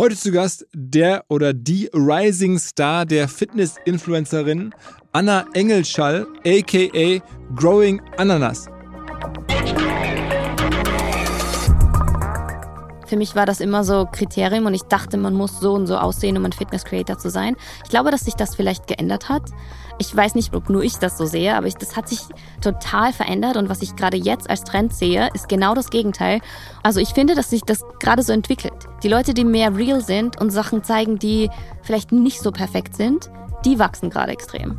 Heute zu Gast der oder die Rising Star der Fitness-Influencerin Anna Engelschall, aka Growing Ananas. Für mich war das immer so Kriterium und ich dachte, man muss so und so aussehen, um ein Fitness-Creator zu sein. Ich glaube, dass sich das vielleicht geändert hat. Ich weiß nicht, ob nur ich das so sehe, aber ich, das hat sich total verändert und was ich gerade jetzt als Trend sehe, ist genau das Gegenteil. Also ich finde, dass sich das gerade so entwickelt. Die Leute, die mehr real sind und Sachen zeigen, die vielleicht nicht so perfekt sind, die wachsen gerade extrem.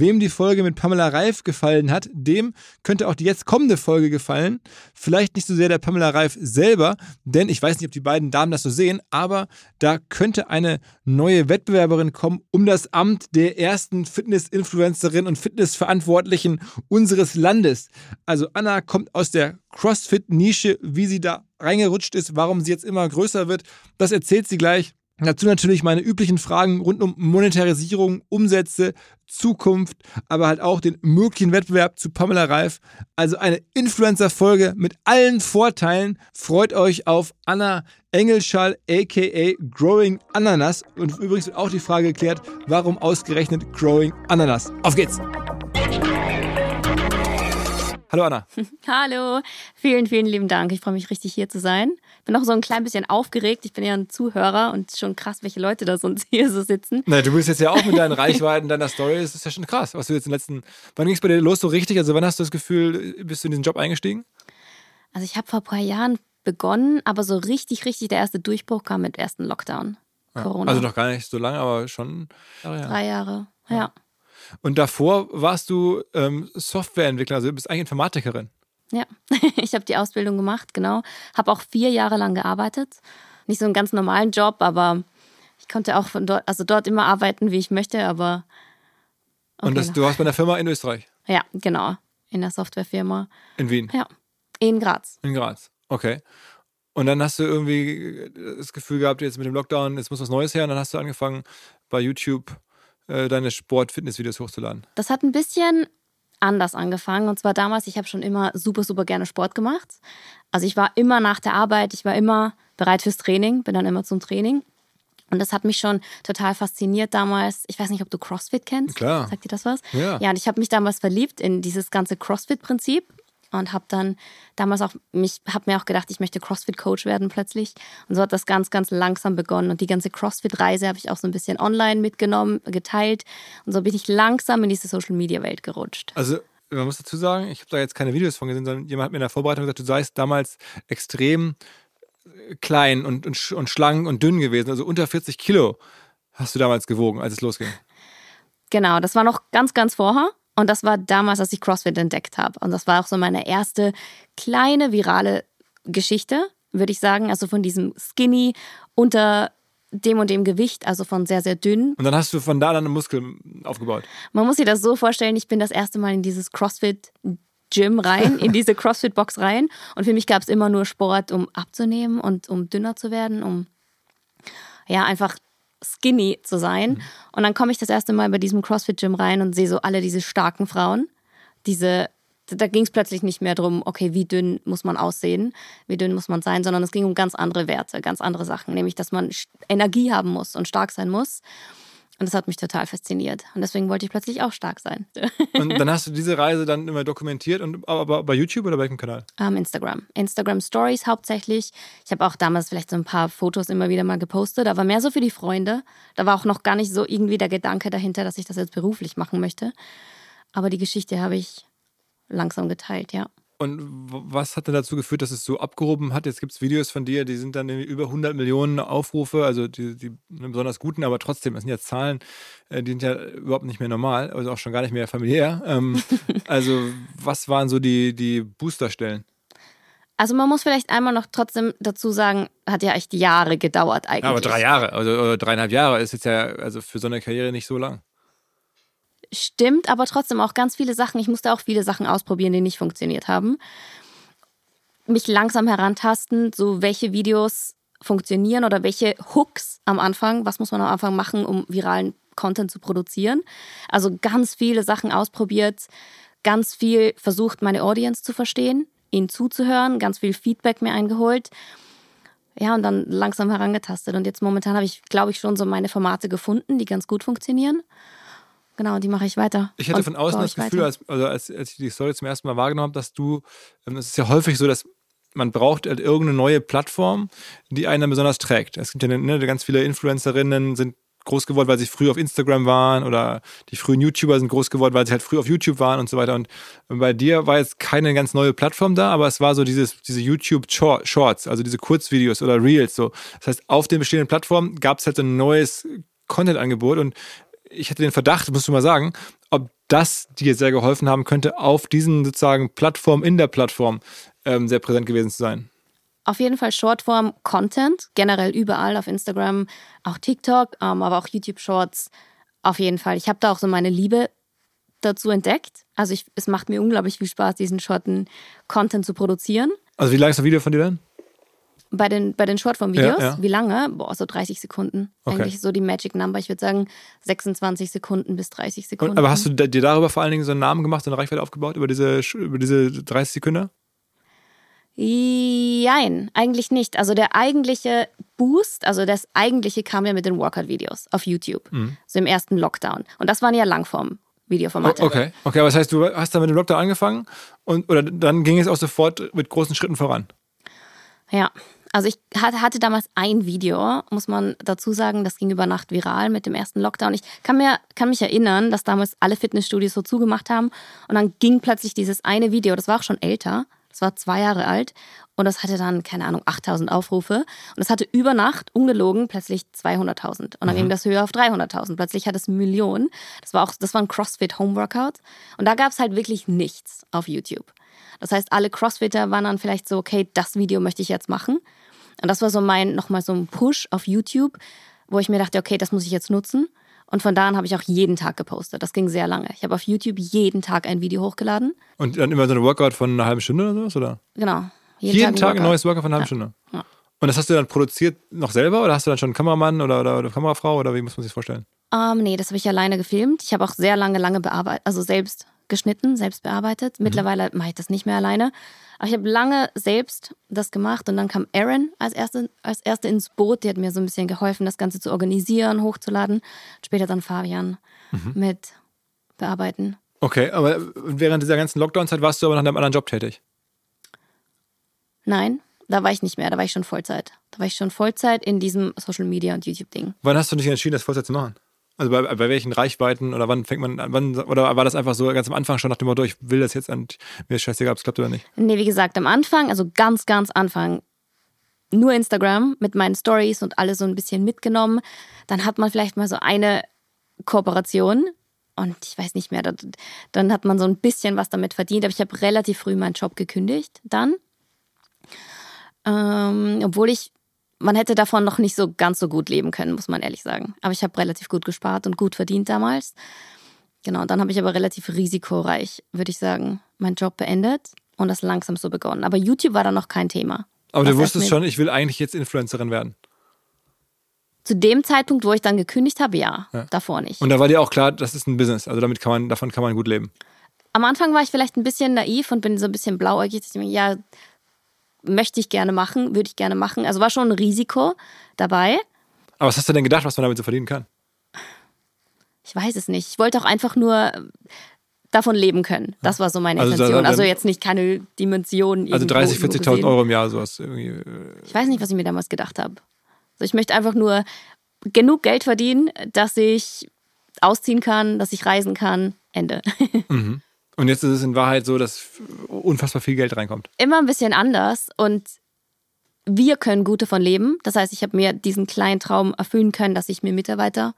Wem die Folge mit Pamela Reif gefallen hat, dem könnte auch die jetzt kommende Folge gefallen. Vielleicht nicht so sehr der Pamela Reif selber, denn ich weiß nicht, ob die beiden Damen das so sehen, aber da könnte eine neue Wettbewerberin kommen um das Amt der ersten Fitness-Influencerin und Fitnessverantwortlichen unseres Landes. Also Anna kommt aus der CrossFit-Nische, wie sie da reingerutscht ist, warum sie jetzt immer größer wird, das erzählt sie gleich. Dazu natürlich meine üblichen Fragen rund um Monetarisierung, Umsätze, Zukunft, aber halt auch den möglichen Wettbewerb zu Pamela Reif. Also eine Influencer-Folge mit allen Vorteilen. Freut euch auf Anna Engelschall, aka Growing Ananas. Und übrigens wird auch die Frage geklärt, warum ausgerechnet Growing Ananas. Auf geht's! Hallo Anna. Hallo, vielen, vielen lieben Dank. Ich freue mich richtig hier zu sein. Bin auch so ein klein bisschen aufgeregt. Ich bin ja ein Zuhörer und schon krass, welche Leute da sonst hier so sitzen. Na, du bist jetzt ja auch mit deinen Reichweiten, deiner Story. Das ist ja schon krass, was du jetzt in den letzten. Wann ging es bei dir los so richtig? Also wann hast du das Gefühl, bist du in diesen Job eingestiegen? Also ich habe vor ein paar Jahren begonnen, aber so richtig, richtig der erste Durchbruch kam mit dem ersten Lockdown. Ja. Corona. Also noch gar nicht so lange, aber schon. Drei Jahre, ja. ja. Und davor warst du ähm, Softwareentwickler, also du bist eigentlich Informatikerin. Ja, ich habe die Ausbildung gemacht, genau. Habe auch vier Jahre lang gearbeitet. Nicht so einen ganz normalen Job, aber ich konnte auch von dort, also dort immer arbeiten, wie ich möchte, aber. Okay. Und das, du warst bei einer Firma in Österreich? Ja, genau. In der Softwarefirma. In Wien? Ja. In Graz. In Graz, okay. Und dann hast du irgendwie das Gefühl gehabt, jetzt mit dem Lockdown, jetzt muss was Neues her. Und dann hast du angefangen, bei YouTube äh, deine Sport-Fitness-Videos hochzuladen? Das hat ein bisschen anders angefangen. Und zwar damals, ich habe schon immer super, super gerne Sport gemacht. Also ich war immer nach der Arbeit, ich war immer bereit fürs Training, bin dann immer zum Training. Und das hat mich schon total fasziniert damals. Ich weiß nicht, ob du CrossFit kennst. Klar. Sagt dir das was? Ja. Ja, und ich habe mich damals verliebt in dieses ganze CrossFit-Prinzip und habe dann damals auch mich habe mir auch gedacht, ich möchte CrossFit Coach werden plötzlich und so hat das ganz ganz langsam begonnen und die ganze CrossFit Reise habe ich auch so ein bisschen online mitgenommen, geteilt und so bin ich langsam in diese Social Media Welt gerutscht. Also man muss dazu sagen, ich habe da jetzt keine Videos von gesehen, sondern jemand hat mir in der Vorbereitung gesagt, du seist damals extrem klein und, und, und schlank und dünn gewesen, also unter 40 Kilo hast du damals gewogen, als es losging. Genau, das war noch ganz, ganz vorher. Und das war damals, als ich CrossFit entdeckt habe. Und das war auch so meine erste kleine virale Geschichte. würde ich sagen. Also von diesem Skinny unter dem und dem Gewicht, also von sehr, sehr dünn. Und dann hast du von da dann einen Muskel aufgebaut. Man muss sich das so vorstellen, ich bin das erste Mal in dieses CrossFit Gym rein, in diese CrossFit-Box rein. Und für mich gab es immer nur Sport, um abzunehmen und um dünner zu werden, um ja einfach skinny zu sein. Mhm. Und dann komme ich das erste Mal bei diesem CrossFit-Gym rein und sehe so alle diese starken Frauen, diese da ging es plötzlich nicht mehr darum, okay, wie dünn muss man aussehen, wie dünn muss man sein, sondern es ging um ganz andere Werte, ganz andere Sachen, nämlich dass man Energie haben muss und stark sein muss. Und das hat mich total fasziniert. Und deswegen wollte ich plötzlich auch stark sein. Und dann hast du diese Reise dann immer dokumentiert, und, aber bei YouTube oder bei welchem Kanal? Um, Instagram. Instagram Stories hauptsächlich. Ich habe auch damals vielleicht so ein paar Fotos immer wieder mal gepostet, aber mehr so für die Freunde. Da war auch noch gar nicht so irgendwie der Gedanke dahinter, dass ich das jetzt beruflich machen möchte. Aber die Geschichte habe ich langsam geteilt, ja. Und was hat denn dazu geführt, dass es so abgehoben hat? Jetzt gibt es Videos von dir, die sind dann über 100 Millionen Aufrufe, also die, die besonders guten, aber trotzdem, das sind ja Zahlen, äh, die sind ja überhaupt nicht mehr normal, also auch schon gar nicht mehr familiär. Ähm, also was waren so die, die Boosterstellen? Also man muss vielleicht einmal noch trotzdem dazu sagen, hat ja echt Jahre gedauert eigentlich. aber drei Jahre, also dreieinhalb Jahre ist jetzt ja also für so eine Karriere nicht so lang. Stimmt, aber trotzdem auch ganz viele Sachen. Ich musste auch viele Sachen ausprobieren, die nicht funktioniert haben. Mich langsam herantasten, so welche Videos funktionieren oder welche Hooks am Anfang, was muss man am Anfang machen, um viralen Content zu produzieren. Also ganz viele Sachen ausprobiert, ganz viel versucht, meine Audience zu verstehen, ihnen zuzuhören, ganz viel Feedback mir eingeholt. Ja, und dann langsam herangetastet. Und jetzt momentan habe ich, glaube ich, schon so meine Formate gefunden, die ganz gut funktionieren. Genau, die mache ich weiter. Ich hatte von außen das Gefühl, als, also als, als, ich die Story zum ersten Mal wahrgenommen habe, dass du, ähm, es ist ja häufig so, dass man braucht halt irgendeine neue Plattform, die einen dann besonders trägt. Es gibt ja ne, ganz viele Influencerinnen, sind groß geworden, weil sie früh auf Instagram waren oder die frühen YouTuber sind groß geworden, weil sie halt früh auf YouTube waren und so weiter. Und bei dir war jetzt keine ganz neue Plattform da, aber es war so dieses, diese YouTube Shorts, also diese Kurzvideos oder Reels. So. Das heißt, auf den bestehenden Plattformen gab es halt ein neues Content-Angebot und ich hatte den Verdacht, musst du mal sagen, ob das dir sehr geholfen haben könnte, auf diesen sozusagen Plattformen in der Plattform ähm, sehr präsent gewesen zu sein. Auf jeden Fall Shortform-Content, generell überall auf Instagram, auch TikTok, ähm, aber auch YouTube-Shorts. Auf jeden Fall. Ich habe da auch so meine Liebe dazu entdeckt. Also ich, es macht mir unglaublich viel Spaß, diesen Shorten-Content zu produzieren. Also wie lang ist das Video von dir denn? Bei den, bei den Shortform-Videos, ja, ja. wie lange? Boah, so 30 Sekunden. Okay. Eigentlich so die Magic Number. Ich würde sagen 26 Sekunden bis 30 Sekunden. Und, aber hast du dir darüber vor allen Dingen so einen Namen gemacht, so eine Reichweite aufgebaut, über diese, über diese 30 Sekunden? Nein, eigentlich nicht. Also der eigentliche Boost, also das eigentliche kam ja mit den Workout-Videos auf YouTube, mhm. so im ersten Lockdown. Und das waren ja Langform. Videoformate. Okay, okay, aber das heißt, du hast dann mit dem Lockdown angefangen und oder dann ging es auch sofort mit großen Schritten voran. Ja, also ich hatte damals ein Video, muss man dazu sagen, das ging über Nacht viral mit dem ersten Lockdown. Ich kann, mir, kann mich erinnern, dass damals alle Fitnessstudios so zugemacht haben und dann ging plötzlich dieses eine Video, das war auch schon älter, das war zwei Jahre alt und das hatte dann, keine Ahnung, 8000 Aufrufe und das hatte über Nacht, ungelogen, plötzlich 200.000 und dann mhm. ging das höher auf 300.000. Plötzlich hat es Millionen. Das war auch, das war ein CrossFit Home Workout und da gab es halt wirklich nichts auf YouTube. Das heißt, alle Crossfitter waren dann vielleicht so, okay, das Video möchte ich jetzt machen. Und das war so mein, nochmal so ein Push auf YouTube, wo ich mir dachte, okay, das muss ich jetzt nutzen. Und von da an habe ich auch jeden Tag gepostet. Das ging sehr lange. Ich habe auf YouTube jeden Tag ein Video hochgeladen. Und dann immer so ein Workout von einer halben Stunde oder sowas, oder? Genau. Jeden, jeden Tag, Tag, ein, neues Workout von einer halben ja. Stunde. Ja. Und das hast du dann produziert noch selber oder hast du dann schon einen Kameramann oder, oder, oder Kamerafrau oder wie muss man sich das vorstellen? Um, ähm, nee, das habe ich alleine gefilmt. Ich habe auch sehr lange, lange bearbeitet, also selbst geschnitten, selbst bearbeitet. Mhm. Mittlerweile mache ich das nicht mehr alleine. Aber ich habe lange selbst das gemacht und dann kam Erin als erste, als erste ins Boot. Die hat mir so ein bisschen geholfen, das Ganze zu organisieren, hochzuladen. Später dann Fabian mhm. mit bearbeiten. Okay, aber während dieser ganzen Lockdown-Zeit warst du aber nach einem anderen Job tätig? Nein, da war ich nicht mehr. Da war ich schon Vollzeit. Da war ich schon Vollzeit in diesem Social Media und YouTube-Ding. Wann hast du dich entschieden, das Vollzeit zu machen? Also bei, bei welchen Reichweiten oder wann fängt man an, wann, oder war das einfach so ganz am Anfang schon nach dem Motto, ich will das jetzt und mir ist scheißegal, ob es klappt oder nicht? Nee, wie gesagt, am Anfang, also ganz, ganz Anfang, nur Instagram mit meinen Stories und alles so ein bisschen mitgenommen. Dann hat man vielleicht mal so eine Kooperation und ich weiß nicht mehr, dann hat man so ein bisschen was damit verdient, aber ich habe relativ früh meinen Job gekündigt dann Ähm, obwohl ich, man hätte davon noch nicht so ganz so gut leben können, muss man ehrlich sagen. Aber ich habe relativ gut gespart und gut verdient damals. Genau, dann habe ich aber relativ risikoreich, würde ich sagen, meinen Job beendet und das langsam so begonnen. Aber YouTube war dann noch kein Thema. Aber du wusstest schon, ich will eigentlich jetzt Influencerin werden. Zu dem Zeitpunkt, wo ich dann gekündigt habe, ja, Ja. davor nicht. Und da war dir auch klar, das ist ein Business. Also damit kann man, davon kann man gut leben. Am Anfang war ich vielleicht ein bisschen naiv und bin so ein bisschen blauäugig. Ich mir, ja, möchte ich gerne machen, würde ich gerne machen. Also war schon ein Risiko dabei. Aber was hast du denn gedacht, was man damit so verdienen kann? Ich weiß es nicht. Ich wollte auch einfach nur äh, davon leben können. Das war so meine Also Intention. dann- Also jetzt nicht keine Dimension. Also irgendwo- 30, irgendwo 40.000 gesehen. Euro im Jahr, sowas. Irgendwie. äh, Ich weiß nicht, was ich mir damals gedacht habe. Also ich möchte einfach nur genug Geld verdienen, dass ich ausziehen kann, dass ich reisen kann. Ende. Und jetzt ist es in Wahrheit so, dass unfassbar viel Geld reinkommt. Immer ein bisschen anders und wir können gut davon leben. Das heißt, ich habe mir diesen kleinen Traum erfüllen können, dass ich mir Mitarbeiter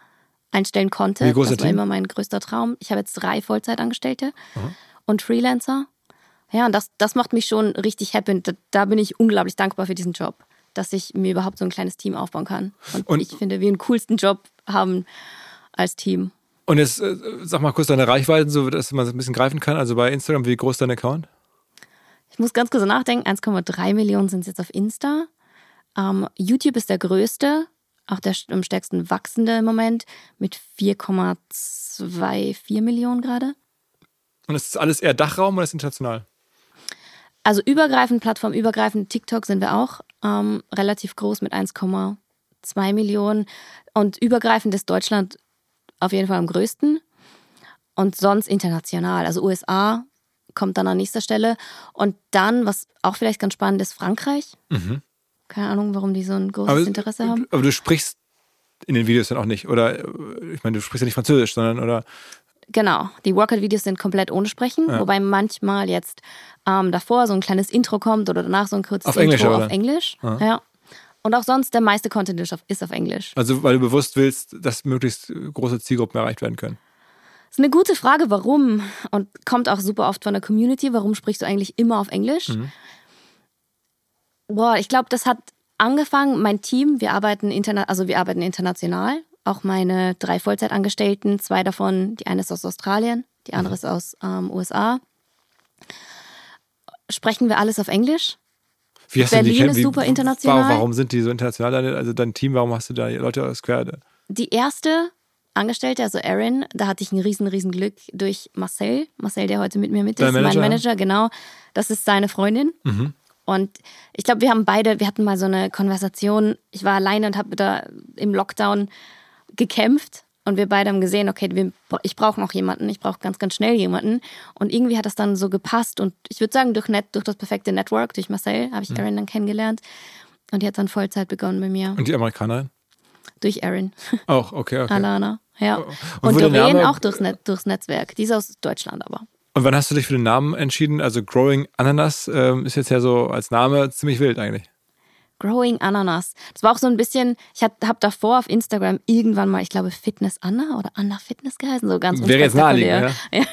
einstellen konnte. Wie groß ist das war Team? immer mein größter Traum. Ich habe jetzt drei Vollzeitangestellte und Freelancer. Ja, und das, das macht mich schon richtig happy. Und da, da bin ich unglaublich dankbar für diesen Job, dass ich mir überhaupt so ein kleines Team aufbauen kann. Und, Und- ich finde, wir den coolsten Job haben als Team. Und jetzt äh, sag mal kurz deine Reichweiten, so dass man es ein bisschen greifen kann. Also bei Instagram, wie groß ist dein Account? Ich muss ganz kurz nachdenken. 1,3 Millionen sind es jetzt auf Insta. Ähm, YouTube ist der größte, auch der am stärksten wachsende im Moment mit 4,24 Millionen gerade. Und ist das alles eher Dachraum oder ist international? Also übergreifend, plattformübergreifend, TikTok sind wir auch ähm, relativ groß mit 1,2 Millionen. Und übergreifend ist Deutschland auf jeden Fall am größten. Und sonst international. Also USA kommt dann an nächster Stelle. Und dann, was auch vielleicht ganz spannend ist, Frankreich. Keine Ahnung, warum die so ein großes Interesse haben. aber du sprichst in den Videos dann auch nicht. Oder äh, ich meine, du sprichst ja nicht Französisch, sondern oder Genau, die Workout-Videos sind komplett ohne Sprechen, wobei manchmal jetzt ähm, davor so ein kleines Intro kommt oder danach so ein kurzes Auf Englisch, Intro aber auf? Englisch. Ja. Und auch sonst, der meiste Content ist auf, Englisch. also weil du bewusst willst, dass möglichst große Zielgruppen erreicht werden können. Das ist eine gute Frage, warum? Und kommt auch super oft von der Community. Warum sprichst du eigentlich immer auf Englisch? Boah, ich glaube, das hat angefangen. Mein Team, wir arbeiten, interna also wir arbeiten international. Auch meine drei Vollzeitangestellten, zwei davon, die eine ist aus Australien, die andere ist aus ähm, USA. Sprechen wir alles auf Englisch? Wie hast du die Berlin kenn- ist super international. Warum, sind die so international? Also dein Team, warum hast du da Leute aus Quer? Die erste Angestellte, also Erin, da hatte ich ein riesen, riesen Glück durch Marcel. Marcel, der heute mit mir mit ist, Manager, mein? Manager, genau. Das ist seine Freundin. Und ich glaube, wir haben beide, wir hatten mal so eine Konversation. Ich war alleine und habe da im Lockdown gekämpft. Und wir beide haben gesehen, okay, wir, ich brauche noch jemanden, ich brauche ganz, ganz schnell jemanden. Und irgendwie hat das dann so gepasst. Und ich würde sagen, durch, Net, durch das perfekte Network, durch Marcel, habe ich Erin dann kennengelernt. Und die hat dann Vollzeit begonnen bei mir. Und die Amerikanerin? Durch Erin. Auch, okay, okay. Alana, ja. Und Und, Doreen Name- auch durchs, Net, durchs Netzwerk. Die ist aus Deutschland aber. Und wann hast du dich für den Namen entschieden? Also Growing Ananas ähm, ist jetzt ja so als Name ziemlich wild eigentlich. Growing Ananas. Das war auch so ein bisschen, ich habe davor auf Instagram irgendwann mal, ich glaube, Fitness Anna oder Anna Fitness geheißen, so ganz Wäre jetzt naheliegend, Ja.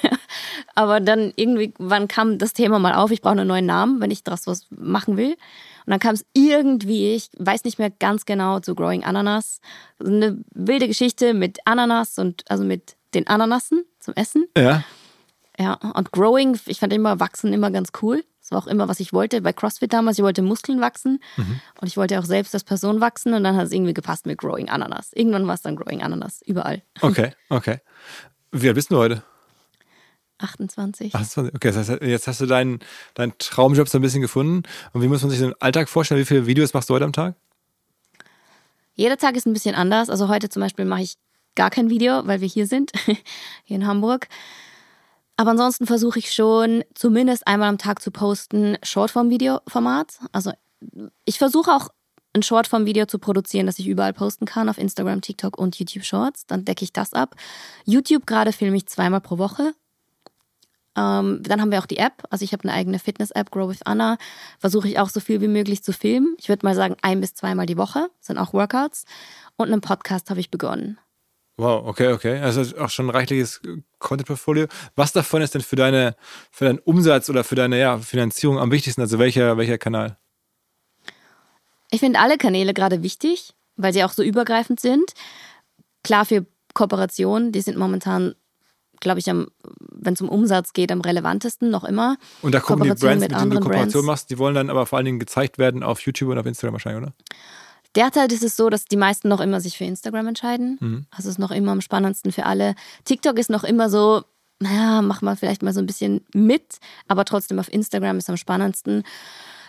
Aber dann irgendwie, wann kam das Thema mal auf, ich brauche einen neuen Namen, wenn ich daraus was machen will. Und dann kam es irgendwie, ich weiß nicht mehr ganz genau, zu Growing Ananas. So Eine wilde Geschichte mit Ananas und also mit den Ananassen zum Essen. Ja. Ja, und Growing, ich fand immer Wachsen immer ganz cool. Das war auch immer, was ich wollte. Bei CrossFit damals, ich wollte Muskeln wachsen und ich wollte auch selbst als Person wachsen und dann hat es irgendwie gepasst mit Growing Ananas. Irgendwann war es dann Growing Ananas, überall. Okay, okay. Wie alt bist du heute? 28. 28. Okay, das heißt, jetzt hast du deinen, deinen Traumjob so ein bisschen gefunden. Und wie muss man sich den Alltag vorstellen? Wie viele Videos machst du heute am Tag? Jeder Tag ist ein bisschen anders. Also heute zum Beispiel mache ich gar kein Video, weil wir hier sind, hier in Hamburg. Aber ansonsten versuche ich schon zumindest einmal am Tag zu posten, Shortform-Video-Format. Also ich versuche auch ein Shortform-Video zu produzieren, das ich überall posten kann, auf Instagram, TikTok und YouTube Shorts. Dann decke ich das ab. YouTube gerade filme ich zweimal pro Woche. Ähm, dann haben wir auch die App. Also ich habe eine eigene Fitness-App, Grow with Anna. Versuche ich auch so viel wie möglich zu filmen. Ich würde mal sagen, ein bis zweimal die Woche sind auch Workouts. Und einen Podcast habe ich begonnen. Wow, okay, okay. Also auch schon ein reichliches Content-Portfolio. Was davon ist denn für deine, für deinen Umsatz oder für deine ja, Finanzierung am wichtigsten? Also welcher, welcher Kanal? Ich finde alle Kanäle gerade wichtig, weil sie auch so übergreifend sind. Klar, für Kooperationen, die sind momentan, glaube ich, wenn es um Umsatz geht, am relevantesten noch immer. Und da gucken die Brands, mit, mit denen du Kooperation Brands. machst, die wollen dann aber vor allen Dingen gezeigt werden auf YouTube und auf Instagram wahrscheinlich, oder? Derzeit ist es so, dass die meisten noch immer sich für Instagram entscheiden. Mhm. Also ist noch immer am spannendsten für alle. TikTok ist noch immer so, naja, mach mal vielleicht mal so ein bisschen mit, aber trotzdem auf Instagram ist am spannendsten.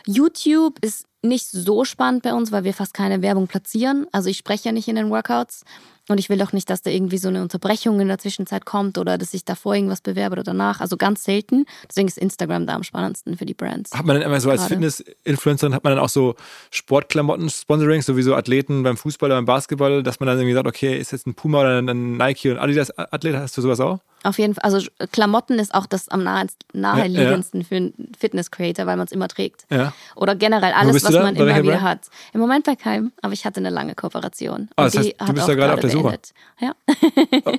YouTube ist nicht so spannend bei uns, weil wir fast keine Werbung platzieren. Also ich spreche ja nicht in den Workouts. Und ich will auch nicht, dass da irgendwie so eine Unterbrechung in der Zwischenzeit kommt oder dass ich davor irgendwas bewerbe oder danach. Also ganz selten. Deswegen ist Instagram da am spannendsten für die Brands. Hat man dann immer so als Fitness-Influencerin, hat man dann auch so Sportklamotten-Sponsoring, so wie so Athleten beim Fußball oder beim Basketball, dass man dann irgendwie sagt, okay, ist jetzt ein Puma oder ein Nike und Adidas-Athlet, hast du sowas auch? Auf jeden Fall. Also Klamotten ist auch das am naheliegendsten ja, ja. für einen Fitness-Creator, weil man es immer trägt. Ja. Oder generell alles, was man immer wieder hat. Im Moment bei keinem, aber ich hatte eine lange Kooperation. Ah, das heißt, du bist da gerade auf der Suche. Ja.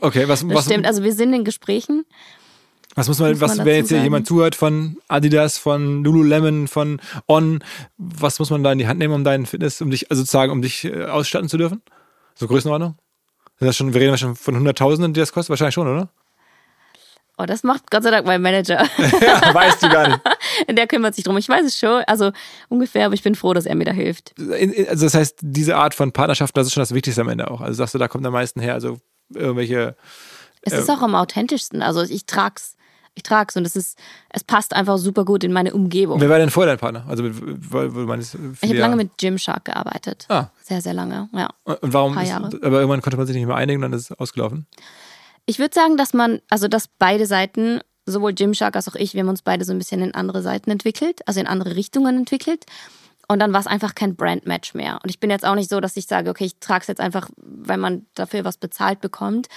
Okay, was, was stimmt. Also wir sind in Gesprächen. Was muss man, muss was, man wenn jetzt hier jemand zuhört von Adidas, von Lululemon, von On, was muss man da in die Hand nehmen, um deinen Fitness, um dich, also sozusagen, um dich äh, ausstatten zu dürfen? So Größenordnung? Das schon, wir reden schon von Hunderttausenden, die das kostet? Wahrscheinlich schon, oder? Oh, das macht Gott sei Dank mein Manager. ja, weißt du gar nicht. Der kümmert sich drum. Ich weiß es schon, also ungefähr, aber ich bin froh, dass er mir da hilft. Also das heißt, diese Art von Partnerschaft, das ist schon das Wichtigste am Ende auch. Also sagst du, da kommt am meisten her, also irgendwelche. Es äh, ist auch am authentischsten. Also ich trag's. Ich trag's und es ist, es passt einfach super gut in meine Umgebung. Wer war denn vorher dein Partner? Also mit, weil, weil ich habe lange mit Gymshark gearbeitet. Ah. Sehr, sehr lange, ja. Und warum? Ist, aber irgendwann konnte man sich nicht mehr einigen und dann ist es ausgelaufen. Ich würde sagen, dass man, also dass beide Seiten, sowohl Gymshark als auch ich, wir haben uns beide so ein bisschen in andere Seiten entwickelt, also in andere Richtungen entwickelt. Und dann war es einfach kein Brandmatch mehr. Und ich bin jetzt auch nicht so, dass ich sage, okay, ich trage es jetzt einfach, weil man dafür was bezahlt bekommt.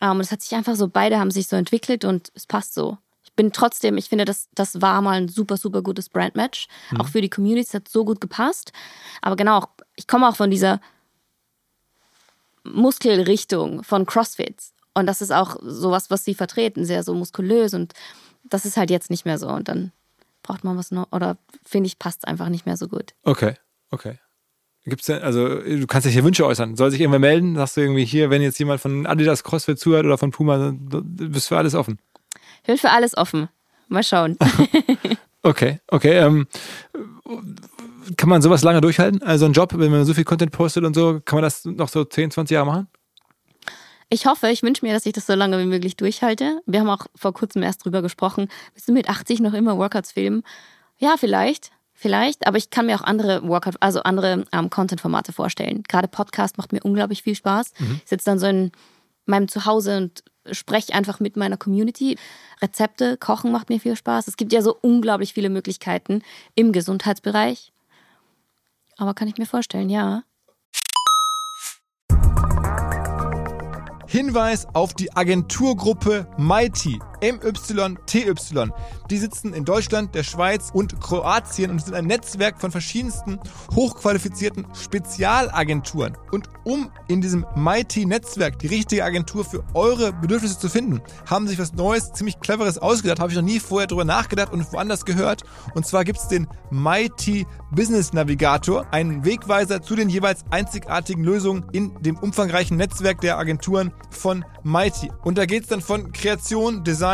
Um, ähm, und es hat sich einfach so, beide haben sich so entwickelt und es passt so. Ich bin trotzdem, ich finde, das, das war mal ein super, super gutes Brandmatch. Mhm. Auch für die Community, es hat so gut gepasst. Aber genau, ich komme auch von dieser Muskelrichtung von CrossFits. Und das ist auch sowas, was sie vertreten, sehr so muskulös. Und das ist halt jetzt nicht mehr so. Und dann braucht man was noch, oder finde ich, passt es einfach nicht mehr so gut. Okay, okay. Gibt's denn, also du kannst dich hier Wünsche äußern. Soll sich irgendwer melden? Sagst du irgendwie hier, wenn jetzt jemand von Adidas CrossFit zuhört oder von Puma, bist für alles offen? Ich bin für alles offen. Mal schauen. okay, okay. Ähm, kann man sowas lange durchhalten? Also ein Job, wenn man so viel Content postet und so, kann man das noch so 10, 20 Jahre machen? Ich hoffe, ich wünsche mir, dass ich das so lange wie möglich durchhalte. Wir haben auch vor kurzem erst drüber gesprochen. Willst du mit 80 noch immer Workouts filmen? Ja, vielleicht. Vielleicht, aber ich kann mir auch andere Workout, also andere ähm, Content-Formate vorstellen. Gerade Podcast macht mir unglaublich viel Spaß. Mhm. Ich sitze dann so in meinem Zuhause und spreche einfach mit meiner Community. Rezepte, Kochen macht mir viel Spaß. Es gibt ja so unglaublich viele Möglichkeiten im Gesundheitsbereich. Aber kann ich mir vorstellen, ja. Hinweis auf die Agenturgruppe Mighty. MYTY. Die sitzen in Deutschland, der Schweiz und Kroatien und sind ein Netzwerk von verschiedensten hochqualifizierten Spezialagenturen. Und um in diesem Mighty-Netzwerk die richtige Agentur für eure Bedürfnisse zu finden, haben sich was Neues, ziemlich Cleveres ausgedacht. Habe ich noch nie vorher drüber nachgedacht und woanders gehört. Und zwar gibt es den Mighty Business Navigator, einen Wegweiser zu den jeweils einzigartigen Lösungen in dem umfangreichen Netzwerk der Agenturen von Mighty. Und da geht es dann von Kreation, Design,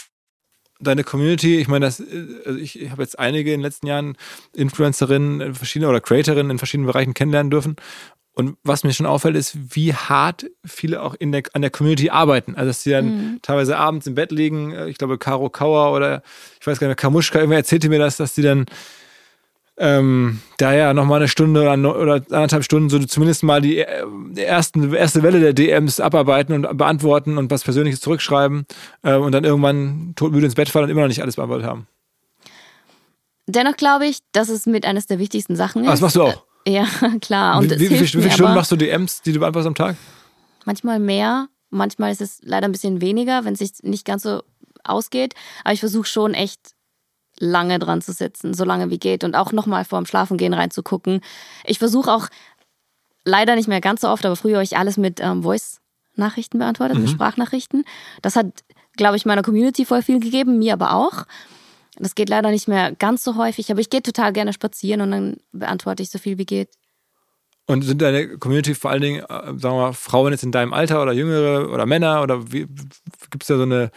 deine Community, ich meine, das, äh, also ich, ich habe jetzt einige in den letzten Jahren Influencerinnen verschiedene oder Creatorinnen in verschiedenen Bereichen kennenlernen dürfen. Und was mir schon auffällt, ist, wie hart viele auch in der, an der Community arbeiten. Also, dass sie dann mhm. teilweise abends im Bett liegen. Äh, ich glaube, Caro Kauer oder ich weiß gar nicht mehr, Kamuschka, irgendwer erzählte mir das, dass die dann ähm, da ja nochmal eine Stunde oder, anderthalb Stunden so zumindest mal die, äh, ersten, erste Welle der DMs abarbeiten und beantworten und was Persönliches zurückschreiben äh, und dann irgendwann todmüde ins Bett fallen und immer noch nicht alles beantwortet haben. Dennoch glaube ich, dass es mit eines der wichtigsten Sachen ist. Ah, das machst du auch? Äh, ja, klar. Und wie, wie, wie viele Stunden machst du DMs, die du beantwortest am Tag? Manchmal mehr, Manchmal ist es leider ein bisschen weniger, wenn es sich nicht ganz so ausgeht. Aber ich versuche schon echt lange dran zu sitzen, so lange wie geht und auch nochmal vor dem Schlafengehen reinzugucken. Ich versuche auch leider nicht mehr ganz so oft, aber früher habe ich alles mit ähm, Voice-Nachrichten beantwortet, mit Sprachnachrichten. Das hat, glaube ich, meiner Community voll viel gegeben, mir aber auch. Das geht leider nicht mehr ganz so häufig, aber ich gehe total gerne spazieren und dann beantworte ich so viel wie geht. Und sind deine Community vor allen Dingen, äh, sagen wir mal, Frauen jetzt in deinem Alter oder jüngere oder Männer oder gibt es da so eine,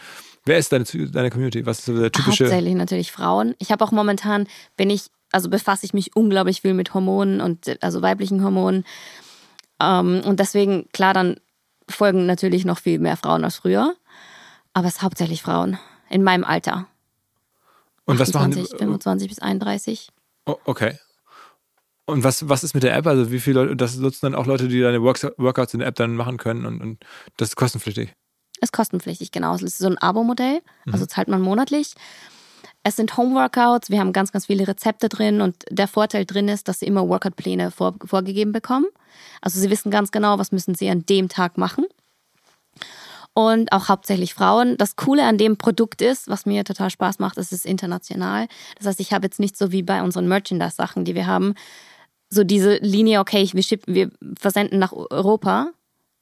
wer ist deine, deine Community? Was ist der typische? Hauptsächlich natürlich Frauen. Ich habe auch momentan, bin ich, also befasse ich mich unglaublich viel mit Hormonen und also weiblichen Hormonen. Ähm, und deswegen, klar, dann folgen natürlich noch viel mehr Frauen als früher. Aber es ist hauptsächlich Frauen in meinem Alter. Und was machen die? 28, 25 bis 31. Oh, okay. Und was, was ist mit der App? Also wie viele Leute, das nutzen dann auch Leute, die deine Workouts in der App dann machen können und, und das ist kostenpflichtig. Ist kostenpflichtig, genau. Es ist so ein Abo-Modell, Mhm. also zahlt man monatlich. Es sind Home-Workouts, wir haben ganz, ganz viele Rezepte drin und der Vorteil drin ist, dass sie immer Workout-Pläne vor, vorgegeben bekommen. Also sie wissen ganz genau, was müssen sie an dem Tag machen. Und auch hauptsächlich Frauen. Das Coole an dem Produkt ist, was mir total Spaß macht, es ist international. Das heißt, ich habe jetzt nicht so wie bei unseren Merchandise-Sachen, die wir haben, so diese Linie, okay, wir, schippen, wir versenden nach Europa,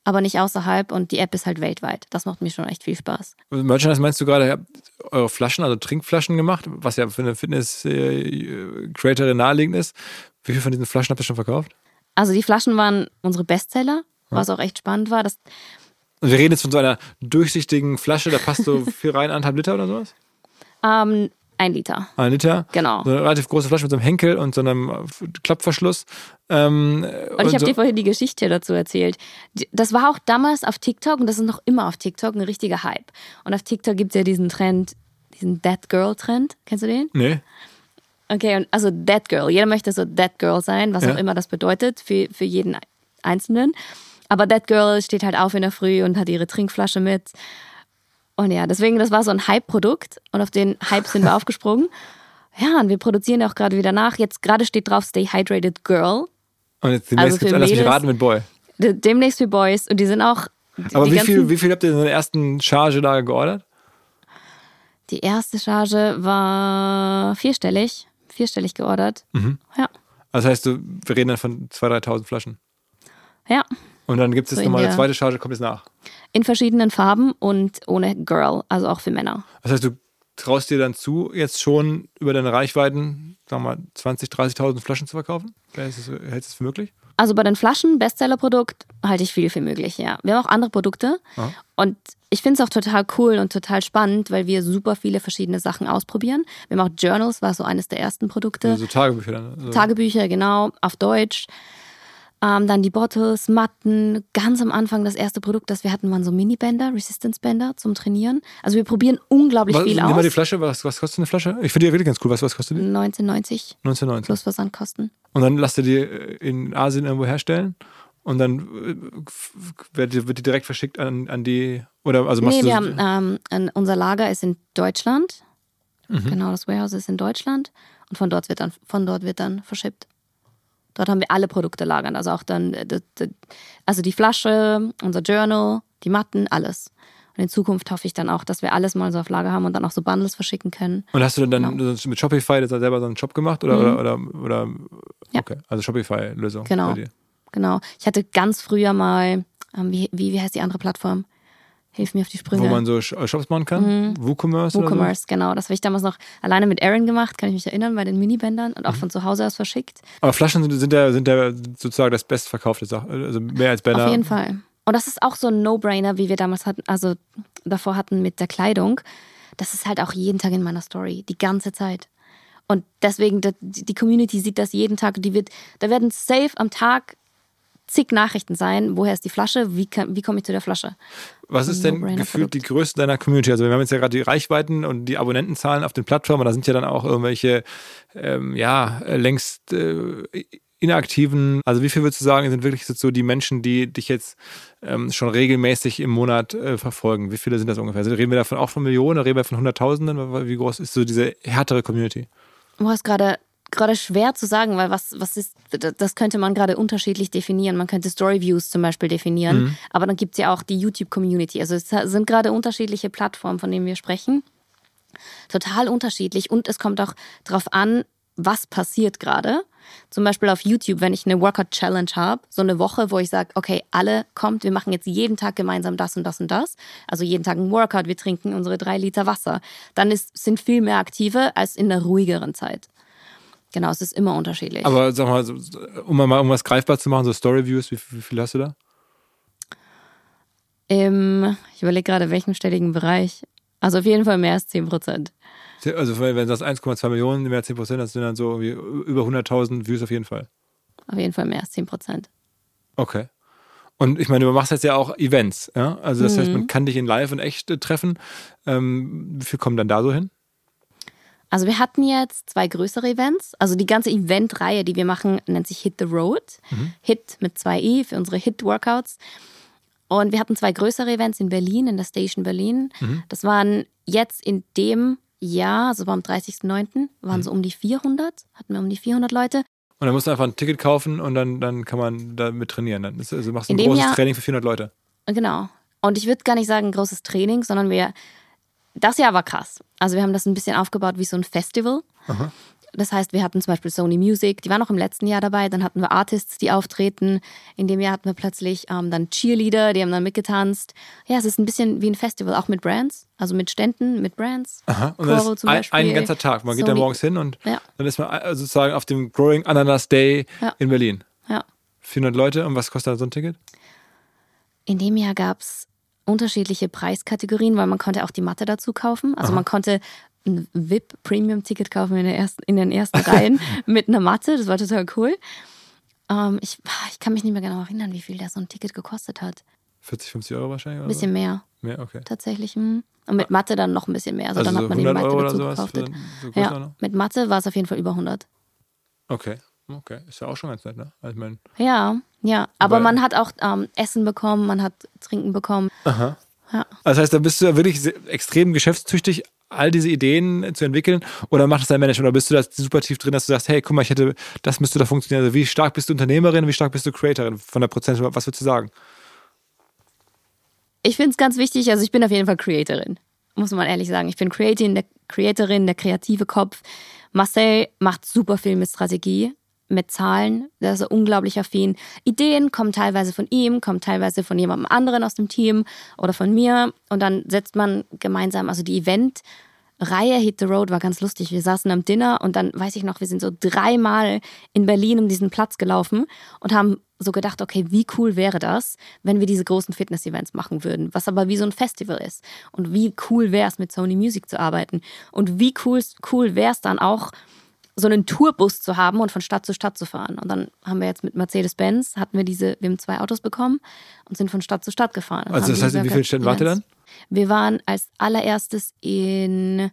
aber nicht außerhalb und die App ist halt weltweit. Das macht mir schon echt viel Spaß. Merchandise meinst du gerade, ihr habt eure Flaschen, also Trinkflaschen gemacht, was ja für eine Fitness-Creatorin naheliegend ist. Wie viele von diesen Flaschen habt ihr schon verkauft? Also die Flaschen waren unsere Bestseller, was auch echt spannend war. Das, Und wir reden jetzt von so einer durchsichtigen Flasche, da passt so viel rein, anderthalb Liter oder sowas? ähm, ein Liter, Ein Liter. genau. So eine relativ große Flasche mit so einem Henkel und so einem Klappverschluss. Ähm, Und ich habe so, dir vorhin die Geschichte dazu erzählt. Das war auch damals auf TikTok und das ist noch immer auf TikTok ein richtiger Hype. Und auf TikTok gibt es ja diesen Trend, diesen That Girl Trend. Kennst du den? Nee. Okay, und also That Girl. Jeder möchte so That Girl sein, was Ja. auch immer das bedeutet für, für jeden Einzelnen. Aber That Girl steht halt auf in der Früh und hat ihre Trinkflasche mit. Und ja, deswegen, das war so ein Hype-Produkt und auf den Hype sind wir aufgesprungen. Ja, und wir produzieren ja auch gerade wieder nach. Jetzt gerade steht drauf Stay Hydrated Girl. Und jetzt demnächst Also gibt's lass mich Mädels- raten mit Boy. De- Demnächst für Boys und die sind auch. die- Aber die wie viel, wie viel habt ihr in der ersten Charge da geordert? Die erste Charge war vierstellig, vierstellig geordert. Mhm. Ja, Also das heißt, du, wir reden dann von 2.000, 3.000 Flaschen. ja. Und dann gibt es So jetzt in nochmal eine zweite Charge, kommt jetzt nach. In verschiedenen Farben und ohne Girl, also auch für Männer. Das heißt, du traust dir dann zu, jetzt schon über deine Reichweiten, sagen wir mal, 20.000, 30.000 Flaschen zu verkaufen? Hältst du es- hältst du es für möglich? Also bei den Flaschen, Bestsellerprodukt, halte ich viel für möglich, ja. Wir haben auch andere Produkte. Aha. Und ich finde es auch total cool und total spannend, weil wir super viele verschiedene Sachen ausprobieren. Wir haben auch Journals, war so eines der ersten Produkte. Also so Tagebücher dann. Also, Tagebücher, genau, auf Deutsch. Ähm, dann die Bottles, Matten. Ganz am Anfang das erste Produkt, das wir hatten, waren so Mini-Bänder, Resistance-Bänder zum Trainieren. Also wir probieren unglaublich was, viel nimm mal die aus. Flasche, was, was kostet eine Flasche? Ich finde die wirklich ganz cool. Was, was kostet die? 1990 19,90. plus Versandkosten. Und dann lasst ihr die äh, in Asien irgendwo herstellen und dann äh, wird die, wird die direkt verschickt an, an die, oder also machst Nee, wir haben, ähm, unser Lager ist in Deutschland. Mhm. Genau, das Warehouse ist in Deutschland. Und von dort wird dann, von dort wird dann verschippt. Dort haben wir alle Produkte lagern. Also auch dann, äh, also die Flasche, unser Journal, die Matten, alles. Und in Zukunft hoffe ich dann auch, dass wir alles mal so auf Lager haben und dann auch so Bundles verschicken können. Und hast du dann Genau. mit Shopify das selber so einen Shop gemacht oder, oder, oder, oder Ja. okay, also Shopify-Lösung Genau. Genau. Ich hatte ganz früher mal, ähm, wie, wie, wie heißt die andere Plattform? Hilf mir auf die Sprünge. Wo man so Sh- Shops machen kann? WooCommerce oder so? WooCommerce, genau. Das habe ich damals noch alleine mit Aaron gemacht, kann ich mich erinnern, bei den Minibändern und auch von zu Hause aus verschickt. Aber Flaschen sind, sind, ja, sind ja sozusagen das bestverkaufte Sache, also mehr als Banner. Auf jeden Fall. Und das ist auch so ein No-Brainer, wie wir damals hatten, also davor hatten mit der Kleidung. Das ist halt auch jeden Tag in meiner Story, die ganze Zeit. Und deswegen, die die Community sieht das jeden Tag. Die wird, da werden safe am Tag zig Nachrichten sein. Woher ist die Flasche? Wie, kann- wie komme ich zu der Flasche? Was ist denn No-brainer gefühlt die größte deiner Community? Also wir haben jetzt ja gerade die Reichweiten und die Abonnentenzahlen auf den Plattformen, da sind ja dann auch irgendwelche, ähm, ja, äh, längst äh, inaktiven, also wie viel würdest du sagen, sind wirklich so die Menschen, die dich jetzt ähm, schon regelmäßig im Monat äh, verfolgen? Wie viele sind das ungefähr? Also reden wir davon auch von Millionen, reden wir von Hunderttausenden? Wie groß ist so diese härtere Community? Du hast gerade gerade schwer zu sagen, weil was, was ist, das könnte man gerade unterschiedlich definieren. Man könnte Storyviews zum Beispiel definieren, mhm. aber dann gibt es ja auch die YouTube-Community. Also es sind gerade unterschiedliche Plattformen, von denen wir sprechen. Total unterschiedlich und es kommt auch darauf an, was passiert gerade. Zum Beispiel auf YouTube, wenn ich eine Workout-Challenge habe, so eine Woche, wo ich sage, okay, alle kommt, wir machen jetzt jeden Tag gemeinsam das und das und das. Also jeden Tag ein Workout, wir trinken unsere drei Liter Wasser. Dann ist, sind viel mehr aktive als in der ruhigeren Zeit. Genau, es ist immer unterschiedlich. Aber sag mal, um mal irgendwas greifbar zu machen, so Story-Views, wie, wie, viel hast du da? Im, ich überlege gerade, welchen stelligen Bereich. Also auf jeden Fall mehr als 10 Prozent. Also wenn das 1,2 Millionen, mehr als 10 Prozent, das sind dann so über 100.000 Views auf jeden Fall. Auf jeden Fall mehr als 10 Prozent. Okay. Und ich meine, du machst jetzt ja auch Events, ja? Also das mhm. heißt, man kann dich in live und echt äh, treffen. Ähm, wie viel kommen dann da so hin? Also wir hatten jetzt zwei größere Events. Also die ganze Eventreihe, die wir machen, nennt sich Hit the Road. Mhm. Hit mit zwei i für unsere Hit-Workouts. Und wir hatten zwei größere Events in Berlin, in der Station Berlin. Mhm. Das waren jetzt in dem Jahr, also am 30.09., waren mhm. so um die 400, hatten wir um die 400 Leute. Und dann musst du einfach ein Ticket kaufen und dann, dann kann man damit trainieren. Dann ist, also machst du ein großes Jahr, Training für 400 Leute. Genau. Und ich würde gar nicht sagen großes Training, sondern wir das Jahr war krass. Also wir haben das ein bisschen aufgebaut wie so ein Festival. Aha. Das heißt, wir hatten zum Beispiel Sony Music, die waren auch im letzten Jahr dabei. Dann hatten wir Artists, die auftreten. In dem Jahr hatten wir plötzlich ähm, dann Cheerleader, die haben dann mitgetanzt. Ja, es ist ein bisschen wie ein Festival, auch mit Brands, also mit Ständen, mit Brands. Aha. Und Coro das ist ein, ein, ganzer Tag. Man Sony. geht da morgens hin und ja. dann ist man äh, sozusagen auf dem Growing Ananas Day ja. in Berlin. Ja. 400 Leute. Und was kostet da so ein Ticket? In dem Jahr gab es unterschiedliche Preiskategorien, weil man konnte auch die Matte dazu kaufen. Also Aha. man konnte ein VIP-Premium-Ticket kaufen in, der ersten, in den ersten Reihen mit einer Matte. Das war total cool. Ähm, ich, ich kann mich nicht mehr genau erinnern, wie viel da so ein Ticket gekostet hat. 40, 50 Euro wahrscheinlich? Ein bisschen mehr. Mehr, okay. Tatsächlich. Mh. Und mit Matte dann noch ein bisschen mehr. Also, also dann so hat man die Matte dazu gekauft. So ja, mit Matte war es auf jeden Fall über 100. Okay. Okay, ist ja auch schon ganz nett, ne? Also ich mein, ja, ja. Aber man hat auch ähm, Essen bekommen, man hat Trinken bekommen. Aha. Ja. Das heißt, da bist du ja wirklich extrem geschäftstüchtig, all diese Ideen zu entwickeln? Oder macht das dein Manager? Oder bist du da super tief drin, dass du sagst, hey, guck mal, ich hätte, das müsste da funktionieren. Also wie stark bist du Unternehmerin, wie stark bist du Creatorin von der Prozent? Was würdest du sagen? Ich finde es ganz wichtig, also ich bin auf jeden Fall Creatorin, muss man ehrlich sagen. Ich bin Creatorin, der Creatorin, der kreative Kopf. Marcel macht super viel mit Strategie mit Zahlen. Der ist unglaublich affin. Ideen kommen teilweise von ihm, kommen teilweise von jemandem anderen aus dem Team oder von mir. Und dann setzt man gemeinsam, also die Event- Reihe Hit the Road war ganz lustig. Wir saßen am Dinner und dann weiß ich noch, wir sind so dreimal in Berlin um diesen Platz gelaufen und haben so gedacht, okay, wie cool wäre das, wenn wir diese großen Fitness-Events machen würden, was aber wie so ein Festival ist. Und wie cool wäre es, mit Sony Music zu arbeiten. Und wie cool, cool wäre es dann auch, so einen Tourbus zu haben und von Stadt zu Stadt zu fahren. Und dann haben wir jetzt mit Mercedes-Benz, hatten wir diese, wir haben zwei Autos bekommen und sind von Stadt zu Stadt gefahren. Also das heißt, in wie vielen Städten wart ihr dann? Wir waren als allererstes in,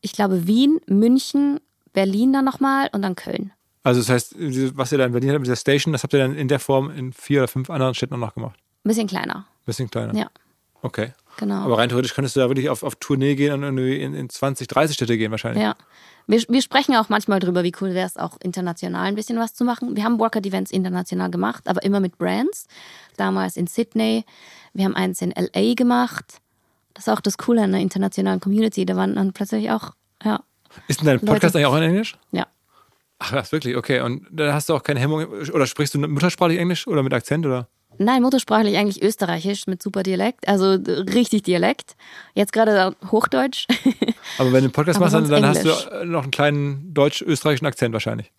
ich glaube, Wien, München, Berlin dann nochmal und dann Köln. Also das heißt, was ihr da in Berlin habt mit der Station, das habt ihr dann in der Form in vier oder fünf anderen Städten noch gemacht? Ein bisschen kleiner. Ein bisschen kleiner? Ja. Okay. Genau. Aber rein theoretisch könntest du da wirklich auf, auf Tournee gehen und irgendwie in, in 20, 30 Städte gehen wahrscheinlich. Ja. Wir, wir sprechen auch manchmal drüber, wie cool wäre es auch international ein bisschen was zu machen. Wir haben Workout-Events international gemacht, aber immer mit Brands. Damals in Sydney. Wir haben eins in LA gemacht. Das ist auch das Coole an der internationalen Community. Da waren dann plötzlich auch, ja. Ist denn dein Podcast Leute. eigentlich auch in Englisch? Ja. Ach, das wirklich, okay. Und da hast du auch keine Hemmung, oder sprichst du muttersprachlich Englisch oder mit Akzent, oder? Nein, muttersprachlich eigentlich österreichisch mit super Dialekt, also richtig Dialekt. Jetzt gerade Hochdeutsch. Aber wenn du einen Podcast machst, dann, dann hast du noch einen kleinen deutsch-österreichischen Akzent wahrscheinlich.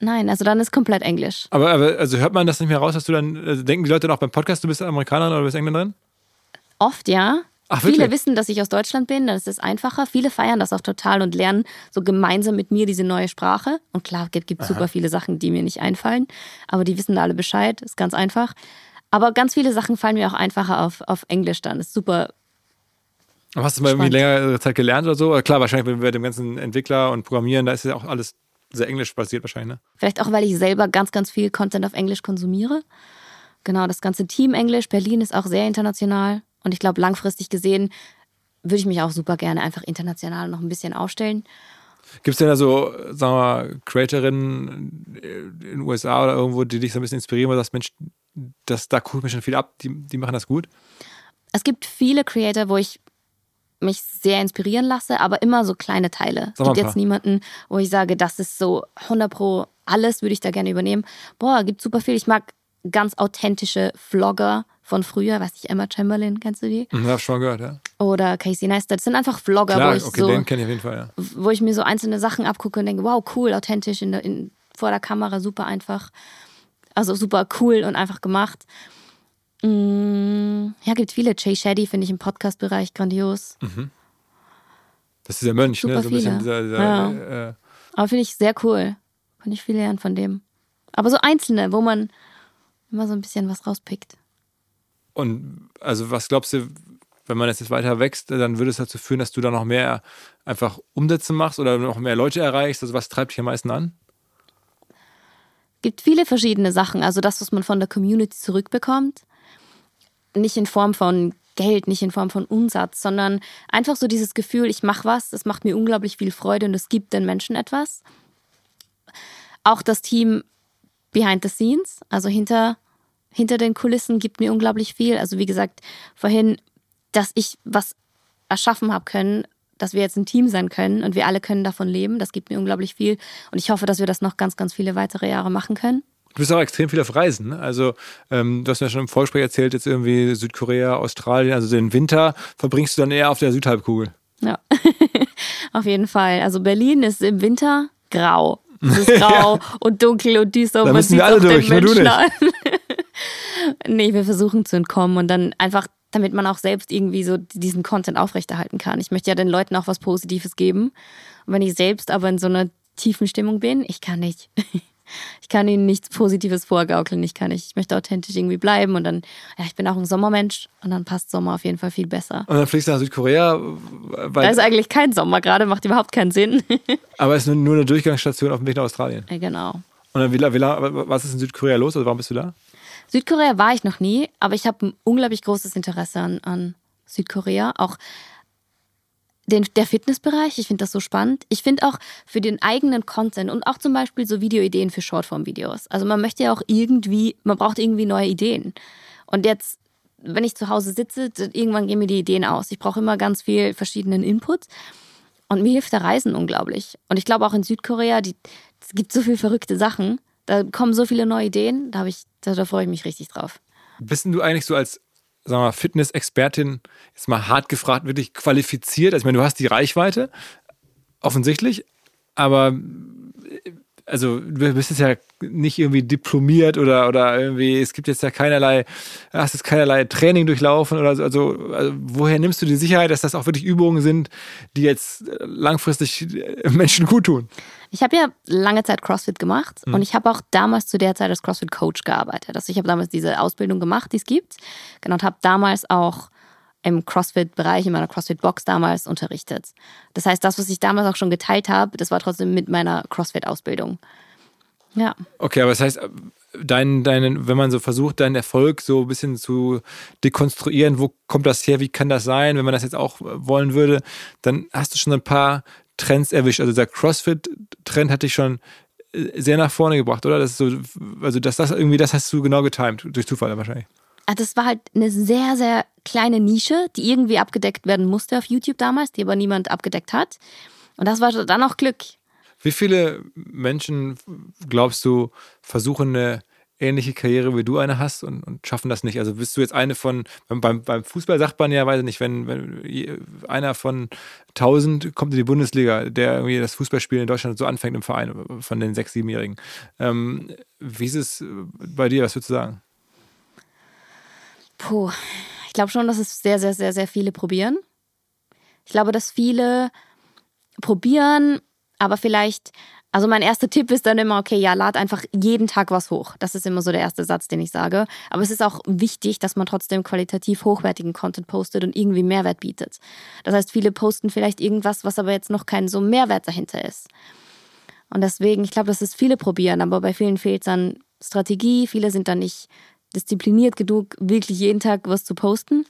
Nein, also dann ist komplett Englisch. Aber, aber also hört man das nicht mehr raus, dass du dann, also denken die Leute dann auch beim Podcast, du bist Amerikanerin oder du bist Engländerin? Oft ja. Ach, Viele wissen, dass ich aus Deutschland bin, dann ist es einfacher. Viele feiern das auch total und lernen so gemeinsam mit mir diese neue Sprache. Und klar, es gibt Aha. super viele Sachen, die mir nicht einfallen, aber die wissen da alle Bescheid, ist ganz einfach. Aber ganz viele Sachen fallen mir auch einfacher auf, auf Englisch dann. Ist super. Aber hast du mal irgendwie längere Zeit gelernt oder so? Klar, wahrscheinlich wenn wir dem ganzen Entwickler und Programmieren, da ist ja auch alles sehr englisch basiert wahrscheinlich, ne? Vielleicht auch, weil ich selber ganz, ganz viel Content auf Englisch konsumiere. Genau, das ganze Team Englisch. Berlin ist auch sehr international. Und ich glaube, langfristig gesehen würde ich mich auch super gerne einfach international noch ein bisschen aufstellen. Gibt es denn da so, sagen wir mal, Creatorinnen in den USA oder irgendwo, die dich so ein bisschen inspirieren, wo du sagst, Mensch, das, da gucke ich mir schon viel ab, die, die machen das gut? Es gibt viele Creator, wo ich mich sehr inspirieren lasse, aber immer so kleine Teile. Es gibt jetzt niemanden, wo ich sage, das ist so 100 pro alles würde ich da gerne übernehmen. Boah, gibt super viel. Ich mag ganz authentische Vlogger von früher, weiß ich, Emma Chamberlain, kennst du die? Mhm, hab schon gehört, ja. Oder Casey Neistat. Das sind einfach Vlogger, Klar, wo ich okay, so, den kenne ich auf jeden Fall, ja. wo ich mir so einzelne Sachen abgucke und denke, wow, cool, authentisch in, in, vor der Kamera, super einfach. Also super cool und einfach gemacht. Mm, ja, gibt viele. Jay Shetty finde ich im Podcast-Bereich grandios. Mhm. Das ist der Mönch, ne? Super So ein bisschen dieser, dieser Ja. äh, Aber finde ich sehr cool. Kann ich viel lernen von dem. Aber so einzelne, wo man immer so ein bisschen was rauspickt. Und also was glaubst du, wenn man jetzt weiter wächst, dann würde es dazu führen, dass du da noch mehr einfach Umsätze machst oder noch mehr Leute erreichst? Also was treibt dich am meisten an? gibt viele verschiedene Sachen. Also das, was man von der Community zurückbekommt, nicht in Form von Geld, nicht in Form von Umsatz, sondern einfach so dieses Gefühl, ich mache was, das macht mir unglaublich viel Freude und es gibt den Menschen etwas. Auch das Team behind the scenes, also hinter, hinter den Kulissen, gibt mir unglaublich viel. Also wie gesagt, vorhin, dass ich was erschaffen habe können, dass wir jetzt ein Team sein können und wir alle können davon leben, das gibt mir unglaublich viel. Und ich hoffe, dass wir das noch ganz, ganz viele weitere Jahre machen können. Du bist auch extrem viel auf Reisen. Ne? Also, ähm, du hast mir schon im Vorgespräch erzählt, jetzt irgendwie Südkorea, Australien, also den Winter verbringst du dann eher auf der Südhalbkugel. Ja, auf jeden Fall. Also Berlin ist im Winter grau. Es ist grau und dunkel und düster. und man müssen wir sieht's alle auch durch, nur du Menschen nicht. an. nee, wir versuchen zu entkommen und dann einfach, damit man auch selbst irgendwie so diesen Content aufrechterhalten kann. Ich möchte ja den Leuten auch was Positives geben. Und wenn ich selbst aber in so einer tiefen Stimmung bin, ich kann nicht. Ich kann ihnen nichts Positives vorgaukeln. Ich kann nicht. Ich möchte authentisch irgendwie bleiben und dann, ja, ich bin auch ein Sommermensch und dann passt Sommer auf jeden Fall viel besser. Und dann fliegst du nach Südkorea, Da weil, ist eigentlich kein Sommer gerade, macht überhaupt keinen Sinn. aber es ist nur, nur eine Durchgangsstation auf dem Weg nach Australien. genau. Und dann, wie, wie, was ist in Südkorea los? Also warum bist du da? Südkorea war ich noch nie, aber ich habe ein unglaublich großes Interesse an, an Südkorea. Auch den, der Fitnessbereich, ich finde das so spannend. Ich finde auch für den eigenen Content und auch zum Beispiel so Videoideen für Shortform-Videos. Also man möchte ja auch irgendwie, man braucht irgendwie neue Ideen. Und jetzt, wenn ich zu Hause sitze, irgendwann gehen mir die Ideen aus. Ich brauche immer ganz viel verschiedenen Input. Und mir hilft der Reisen unglaublich. Und ich glaube auch in Südkorea, die, es gibt so viele verrückte Sachen. Da kommen so viele neue Ideen. Da, da, da freue ich mich richtig drauf. Bist du eigentlich so als Fitness-Expertin, jetzt mal hart gefragt, wirklich qualifiziert? Also ich meine, du hast die Reichweite, offensichtlich, aber also du bist jetzt ja nicht irgendwie diplomiert oder, oder irgendwie, es gibt jetzt ja keinerlei, hast jetzt keinerlei Training durchlaufen oder so. Also, also woher nimmst du die Sicherheit, dass das auch wirklich Übungen sind, die jetzt langfristig Menschen gut tun? Ich habe ja lange Zeit CrossFit gemacht und ich habe auch damals zu der Zeit als CrossFit Coach gearbeitet. Also ich habe damals diese Ausbildung gemacht, die es gibt. Genau, und habe damals auch im CrossFit-Bereich, in meiner CrossFit-Box damals unterrichtet. Das heißt, das, was ich damals auch schon geteilt habe, das war trotzdem mit meiner CrossFit-Ausbildung. Ja. Okay, aber das heißt, dein, deinen, wenn man so versucht, deinen Erfolg so ein bisschen zu dekonstruieren, wo kommt das her, wie kann das sein, wenn man das jetzt auch wollen würde, dann hast du schon ein paar Trends erwischt. Also der CrossFit-Trend hat dich schon äh, sehr nach vorne gebracht, oder? Das ist so, also das, das irgendwie, das hast du genau getimt, durch Zufall wahrscheinlich. Ah, Das war halt eine sehr, sehr kleine Nische, die irgendwie abgedeckt werden musste auf YouTube damals, die aber niemand abgedeckt hat. Und das war dann auch Glück. Wie viele Menschen, glaubst du, versuchen eine ähnliche Karriere wie du eine hast und, und schaffen das nicht? Also bist du jetzt eine von, beim, beim Fußball sagt man ja, weiß ich nicht, wenn, wenn einer von tausend kommt in die Bundesliga, der irgendwie das Fußballspielen in Deutschland so anfängt im Verein, von den sechs, siebenjährigen. Ähm, wie ist es bei dir? Was würdest du sagen? Puh, ich glaube schon, dass es sehr, sehr, sehr, sehr viele probieren. Ich glaube, dass viele probieren, aber vielleicht, also mein erster Tipp ist dann immer, okay, ja, lad einfach jeden Tag was hoch. Das ist immer so der erste Satz, den ich sage. Aber es ist auch wichtig, dass man trotzdem qualitativ hochwertigen Content postet und irgendwie Mehrwert bietet. Das heißt, viele posten vielleicht irgendwas, was aber jetzt noch kein so Mehrwert dahinter ist. Und deswegen, ich glaube, dass es viele probieren, aber bei vielen fehlt dann Strategie. Viele sind dann nicht diszipliniert genug, wirklich jeden Tag was zu posten.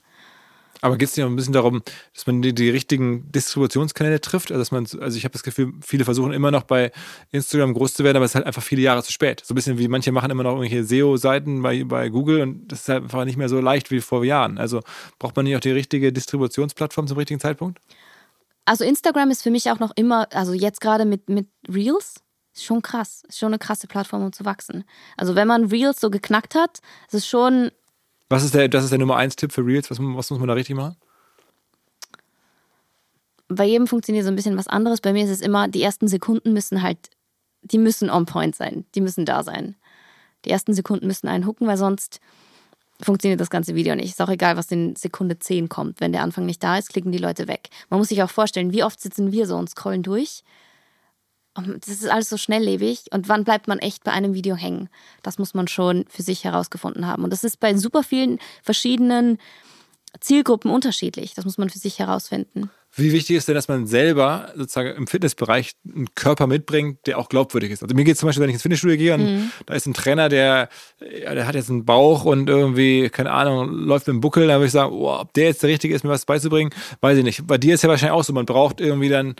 Aber geht es nicht auch ein bisschen darum, dass man die, die richtigen Distributionskanäle trifft? Also, dass man, also ich habe das Gefühl, viele versuchen immer noch bei Instagram groß zu werden, aber es ist halt einfach viele Jahre zu spät. So ein bisschen wie manche machen immer noch irgendwelche SEO-Seiten bei, bei Google und das ist halt einfach nicht mehr so leicht wie vor Jahren. Also braucht man nicht auch die richtige Distributionsplattform zum richtigen Zeitpunkt? Also Instagram ist für mich auch noch immer, also jetzt gerade mit, mit Reels, ist schon krass. Ist schon eine krasse Plattform, um zu wachsen. Also wenn man Reels so geknackt hat, ist es schon was ist der, das ist der Nummer 1 Tipp für Reels? Was, was muss man da richtig machen? Bei jedem funktioniert so ein bisschen was anderes. Bei mir ist es immer, die ersten Sekunden müssen halt, die müssen on point sein. Die müssen da sein. Die ersten Sekunden müssen einen hooken, weil sonst funktioniert das ganze Video nicht. Ist auch egal, was in Sekunde 10 kommt. Wenn der Anfang nicht da ist, klicken die Leute weg. Man muss sich auch vorstellen, wie oft sitzen wir so und scrollen durch das ist alles so schnelllebig und wann bleibt man echt bei einem Video hängen? Das muss man schon für sich herausgefunden haben. Und das ist bei super vielen verschiedenen Zielgruppen unterschiedlich. Das muss man für sich herausfinden. Wie wichtig ist denn, dass man selber sozusagen im Fitnessbereich einen Körper mitbringt, der auch glaubwürdig ist? Also mir geht es zum Beispiel, wenn ich ins Fitnessstudio gehe und mhm. da ist ein Trainer, der, ja, der hat jetzt einen Bauch und irgendwie, keine Ahnung, läuft mit dem Buckel, dann würde ich sagen, oh, ob der jetzt der Richtige ist, mir was beizubringen, weiß ich nicht. Bei dir ist ja wahrscheinlich auch so, man braucht irgendwie dann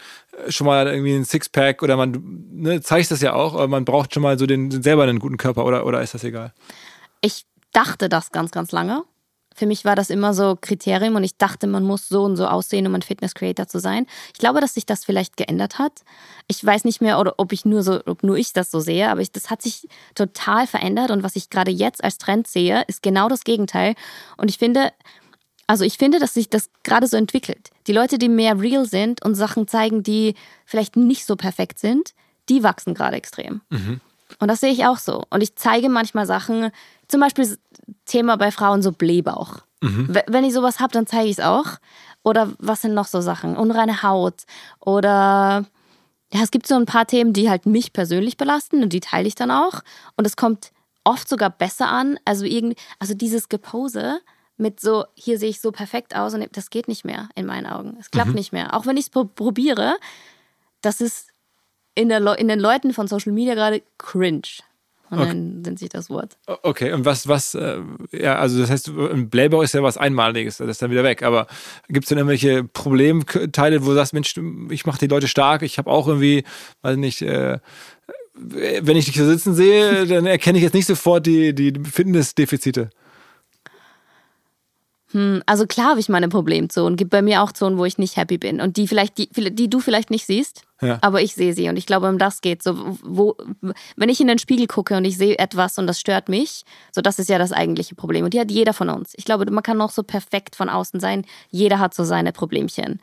schon mal irgendwie ein Sixpack oder man ne, zeigt das ja auch, aber man braucht schon mal so den, selber einen guten Körper oder, oder ist das egal? Ich dachte das ganz, ganz lange für mich war das immer so Kriterium und ich dachte, man muss so und so aussehen, um ein Fitness Creator zu sein. Ich glaube, dass sich das vielleicht geändert hat. Ich weiß nicht mehr, oder ob ich nur so, ob nur ich das so sehe, aber ich, das hat sich total verändert und was ich gerade jetzt als Trend sehe, ist genau das Gegenteil. Und ich finde, also ich finde, dass sich das gerade so entwickelt. Die Leute, die mehr real sind und Sachen zeigen, die vielleicht nicht so perfekt sind, die wachsen gerade extrem. Mhm. Und das sehe ich auch so. Und ich zeige manchmal Sachen, zum Beispiel Thema bei Frauen so Blähbauch. Mhm. Wenn ich sowas habe, dann zeige ich es auch. Oder was sind noch so Sachen? Unreine Haut oder ja, es gibt so ein paar Themen, die halt mich persönlich belasten und die teile ich dann auch. Und es kommt oft sogar besser an. Also irgendwie, also dieses Gepose mit so, hier sehe ich so perfekt aus und das geht nicht mehr in meinen Augen. Es klappt mhm. nicht mehr. Auch wenn ich es probiere, das ist in, der, in den Leuten von Social Media gerade cringe. Und okay. dann nennt sich das Wort. Okay, und was, was, äh, ja, also das heißt, ein Blähbauch ist ja was Einmaliges, das ist dann wieder weg. Aber gibt es denn irgendwelche Problemteile, wo du sagst, Mensch, ich mache die Leute stark, ich habe auch irgendwie, weiß nicht, äh, wenn ich dich hier sitzen sehe, dann erkenne ich jetzt nicht sofort die, die Fitnessdefizite. Hm, also klar habe ich meine Problemzonen. Gibt bei mir auch Zonen, wo ich nicht happy bin und die vielleicht, die, die du vielleicht nicht siehst, ja. aber ich sehe sie und ich glaube, um das geht. So, wo, wenn ich in den Spiegel gucke und ich sehe etwas und das stört mich, so das ist ja das eigentliche Problem und die hat jeder von uns. Ich glaube, man kann noch so perfekt von außen sein. Jeder hat so seine Problemchen.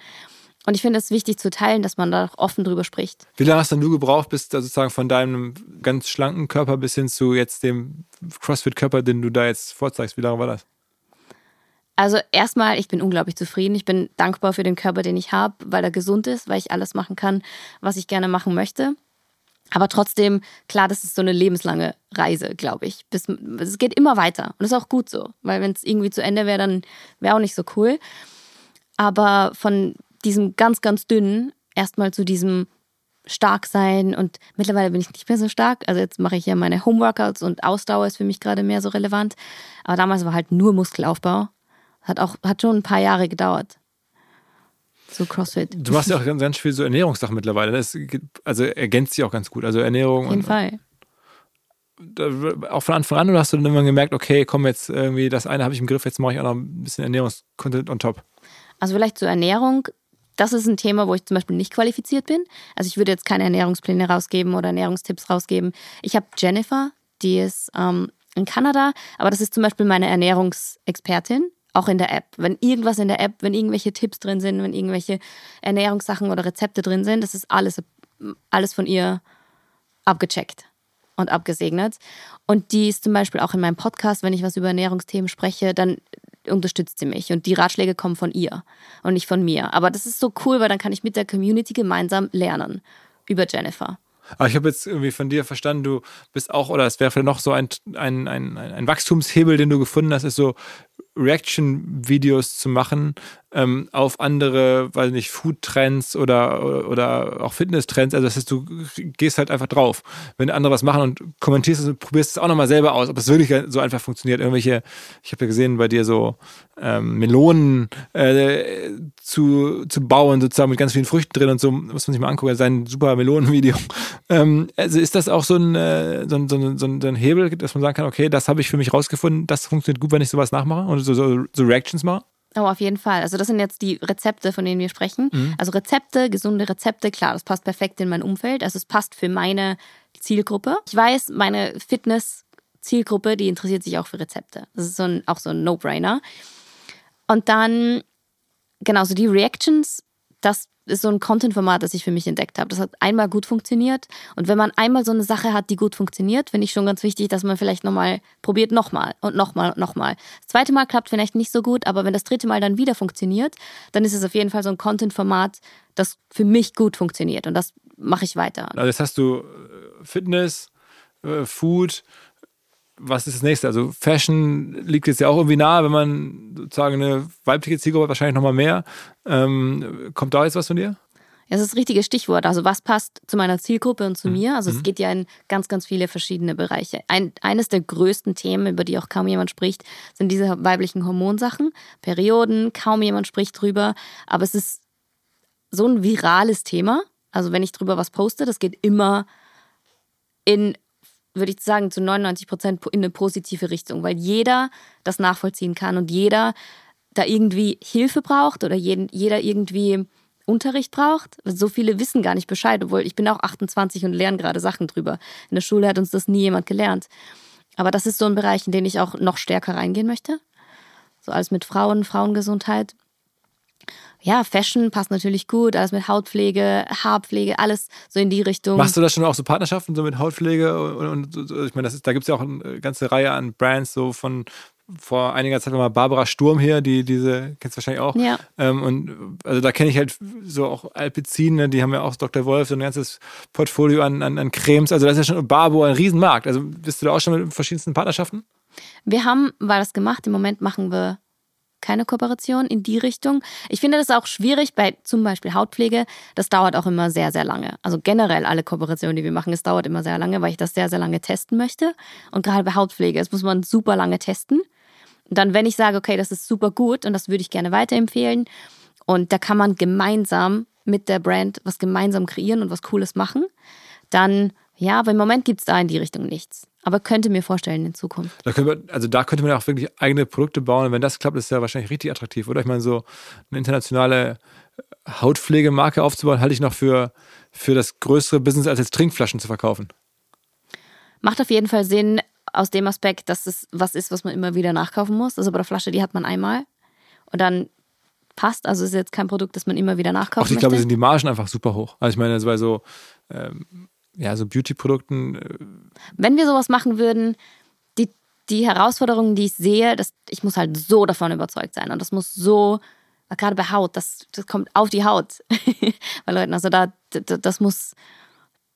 Und ich finde es wichtig zu teilen, dass man da offen drüber spricht. Wie lange hast dann du gebraucht, bis sozusagen von deinem ganz schlanken Körper bis hin zu jetzt dem CrossFit-Körper, den du da jetzt vorzeigst? Wie lange war das? Also erstmal, ich bin unglaublich zufrieden. Ich bin dankbar für den Körper, den ich habe, weil er gesund ist, weil ich alles machen kann, was ich gerne machen möchte. Aber trotzdem, klar, das ist so eine lebenslange Reise, glaube ich. Bis, es geht immer weiter. Und das ist auch gut so, weil wenn es irgendwie zu Ende wäre, dann wäre auch nicht so cool. Aber von diesem ganz, ganz dünnen erstmal zu diesem stark sein und mittlerweile bin ich nicht mehr so stark. Also jetzt mache ich ja meine Homeworkouts und Ausdauer ist für mich gerade mehr so relevant. Aber damals war halt nur Muskelaufbau hat auch, hat schon ein paar Jahre gedauert. So CrossFit. Du machst ja auch ganz, ganz viel so Ernährungssachen mittlerweile. Das, also ergänzt sich auch ganz gut. Also Ernährung. Auf jeden und, Fall. Auch von Anfang an oder hast du dann immer gemerkt, okay, komm jetzt irgendwie, das eine habe ich im Griff, jetzt mache ich auch noch ein bisschen Ernährungskontent on top? Also vielleicht zur Ernährung. Das ist ein Thema, wo ich zum Beispiel nicht qualifiziert bin. Also ich würde jetzt keine Ernährungspläne rausgeben oder Ernährungstipps rausgeben. Ich habe Jennifer, die ist ähm, in Kanada, aber das ist zum Beispiel meine Ernährungsexpertin auch in der App. Wenn irgendwas in der App, wenn irgendwelche Tipps drin sind, wenn irgendwelche Ernährungssachen oder Rezepte drin sind, das ist alles, alles von ihr abgecheckt und abgesegnet. Und die ist zum Beispiel auch in meinem Podcast, wenn ich was über Ernährungsthemen spreche, dann unterstützt sie mich. Und die Ratschläge kommen von ihr und nicht von mir. Aber das ist so cool, weil dann kann ich mit der Community gemeinsam lernen über Jennifer. Aber ich habe jetzt irgendwie von dir verstanden, du bist auch, oder es wäre vielleicht noch so ein, ein, ein, ein Wachstumshebel, den du gefunden hast, ist so Reaction-Videos zu machen, ähm, auf andere, weiß nicht, Food-Trends oder, oder auch Fitness-Trends. Also das heißt, du gehst halt einfach drauf. Wenn andere was machen und kommentierst es und probierst es auch nochmal selber aus, ob es wirklich so einfach funktioniert. Irgendwelche, ich habe ja gesehen bei dir so ähm, Melonen äh, zu, zu bauen, sozusagen mit ganz vielen Früchten drin und so, muss man sich mal angucken, sein super Melonenvideo. Ähm, also ist das auch so ein, äh, so, ein, so, ein, so ein Hebel, dass man sagen kann, okay, das habe ich für mich rausgefunden, das funktioniert gut, wenn ich sowas nachmache und so, so, so Reactions mache? Oh, auf jeden Fall. Also das sind jetzt die Rezepte, von denen wir sprechen. Mhm. Also Rezepte, gesunde Rezepte, klar, das passt perfekt in mein Umfeld. Also es passt für meine Zielgruppe. Ich weiß, meine Fitness-Zielgruppe, die interessiert sich auch für Rezepte. Das ist so ein, auch so ein No-Brainer. Und dann, genau, so die Reactions, das ist so ein Content-Format, das ich für mich entdeckt habe. Das hat einmal gut funktioniert. Und wenn man einmal so eine Sache hat, die gut funktioniert, finde ich schon ganz wichtig, dass man vielleicht nochmal probiert, nochmal und nochmal und nochmal. Das zweite Mal klappt vielleicht nicht so gut, aber wenn das dritte Mal dann wieder funktioniert, dann ist es auf jeden Fall so ein Content-Format, das für mich gut funktioniert. Und das mache ich weiter. Also jetzt hast du äh, Fitness, äh, Food, was ist das nächste? Also Fashion liegt jetzt ja auch irgendwie nahe, wenn man sozusagen eine weibliche Zielgruppe wahrscheinlich nochmal mehr. Ähm, kommt da jetzt was von dir? Ja, das ist das richtige Stichwort. Also was passt zu meiner Zielgruppe und zu mhm. mir? Also es mhm. geht ja in ganz, ganz viele verschiedene Bereiche. Ein, eines der größten Themen, über die auch kaum jemand spricht, sind diese weiblichen Hormonsachen. Perioden, kaum jemand spricht drüber. Aber es ist so ein virales Thema. Also wenn ich drüber was poste, das geht immer in würde ich sagen, zu 99 Prozent in eine positive Richtung, weil jeder das nachvollziehen kann und jeder da irgendwie Hilfe braucht oder jeden, jeder irgendwie Unterricht braucht. So viele wissen gar nicht Bescheid, obwohl ich bin auch 28 und lerne gerade Sachen drüber. In der Schule hat uns das nie jemand gelernt. Aber das ist so ein Bereich, in den ich auch noch stärker reingehen möchte. So alles mit Frauen, Frauengesundheit ja, Fashion passt natürlich gut, alles mit Hautpflege, Haarpflege, alles so in die Richtung. Machst du das schon auch so Partnerschaften so mit Hautpflege? Und, und ich meine, das ist, da gibt es ja auch eine ganze Reihe an Brands, so von vor einiger Zeit war mal Barbara Sturm hier, die diese, kennst du wahrscheinlich auch. Ja. Ähm, und also da kenne ich halt so auch Alpizin, ne, die haben ja auch Dr. Wolf, so ein ganzes Portfolio an, an, an Cremes. Also das ist ja schon Barbo ein Riesenmarkt. Also bist du da auch schon mit verschiedensten Partnerschaften? Wir haben war das gemacht. Im Moment machen wir keine Kooperation in die Richtung. Ich finde das auch schwierig bei zum Beispiel Hautpflege. Das dauert auch immer sehr, sehr lange. Also generell alle Kooperationen, die wir machen, es dauert immer sehr lange, weil ich das sehr, sehr lange testen möchte. Und gerade bei Hautpflege, das muss man super lange testen. Und dann, wenn ich sage, okay, das ist super gut und das würde ich gerne weiterempfehlen. Und da kann man gemeinsam mit der Brand was gemeinsam kreieren und was Cooles machen, dann ja, aber im Moment gibt es da in die Richtung nichts. Aber könnte mir vorstellen in Zukunft. Da wir, also da könnte man auch wirklich eigene Produkte bauen. Und wenn das klappt, ist ja wahrscheinlich richtig attraktiv, oder? Ich meine, so eine internationale Hautpflegemarke aufzubauen, halte ich noch für, für das größere Business, als jetzt Trinkflaschen zu verkaufen. Macht auf jeden Fall Sinn aus dem Aspekt, dass es was ist, was man immer wieder nachkaufen muss. Also bei der Flasche, die hat man einmal. Und dann passt. Also ist jetzt kein Produkt, das man immer wieder nachkaufen Auch ich glaube, sind die Margen einfach super hoch. Also ich meine, bei so ähm, ja, so Beauty-Produkten. Äh, Wenn wir sowas machen würden, die, die Herausforderungen, die ich sehe, das, ich muss halt so davon überzeugt sein. Und das muss so, gerade bei Haut, das, das kommt auf die Haut bei Leuten. Also da, das muss,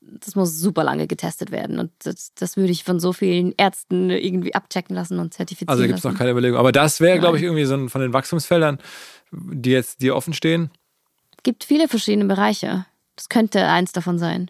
das muss super lange getestet werden. Und das, das würde ich von so vielen Ärzten irgendwie abchecken lassen und zertifizieren. Also gibt es noch keine Überlegung. Aber das wäre, glaube ich, irgendwie so ein, von den Wachstumsfeldern, die jetzt dir offen stehen. Es gibt viele verschiedene Bereiche. Das könnte eins davon sein.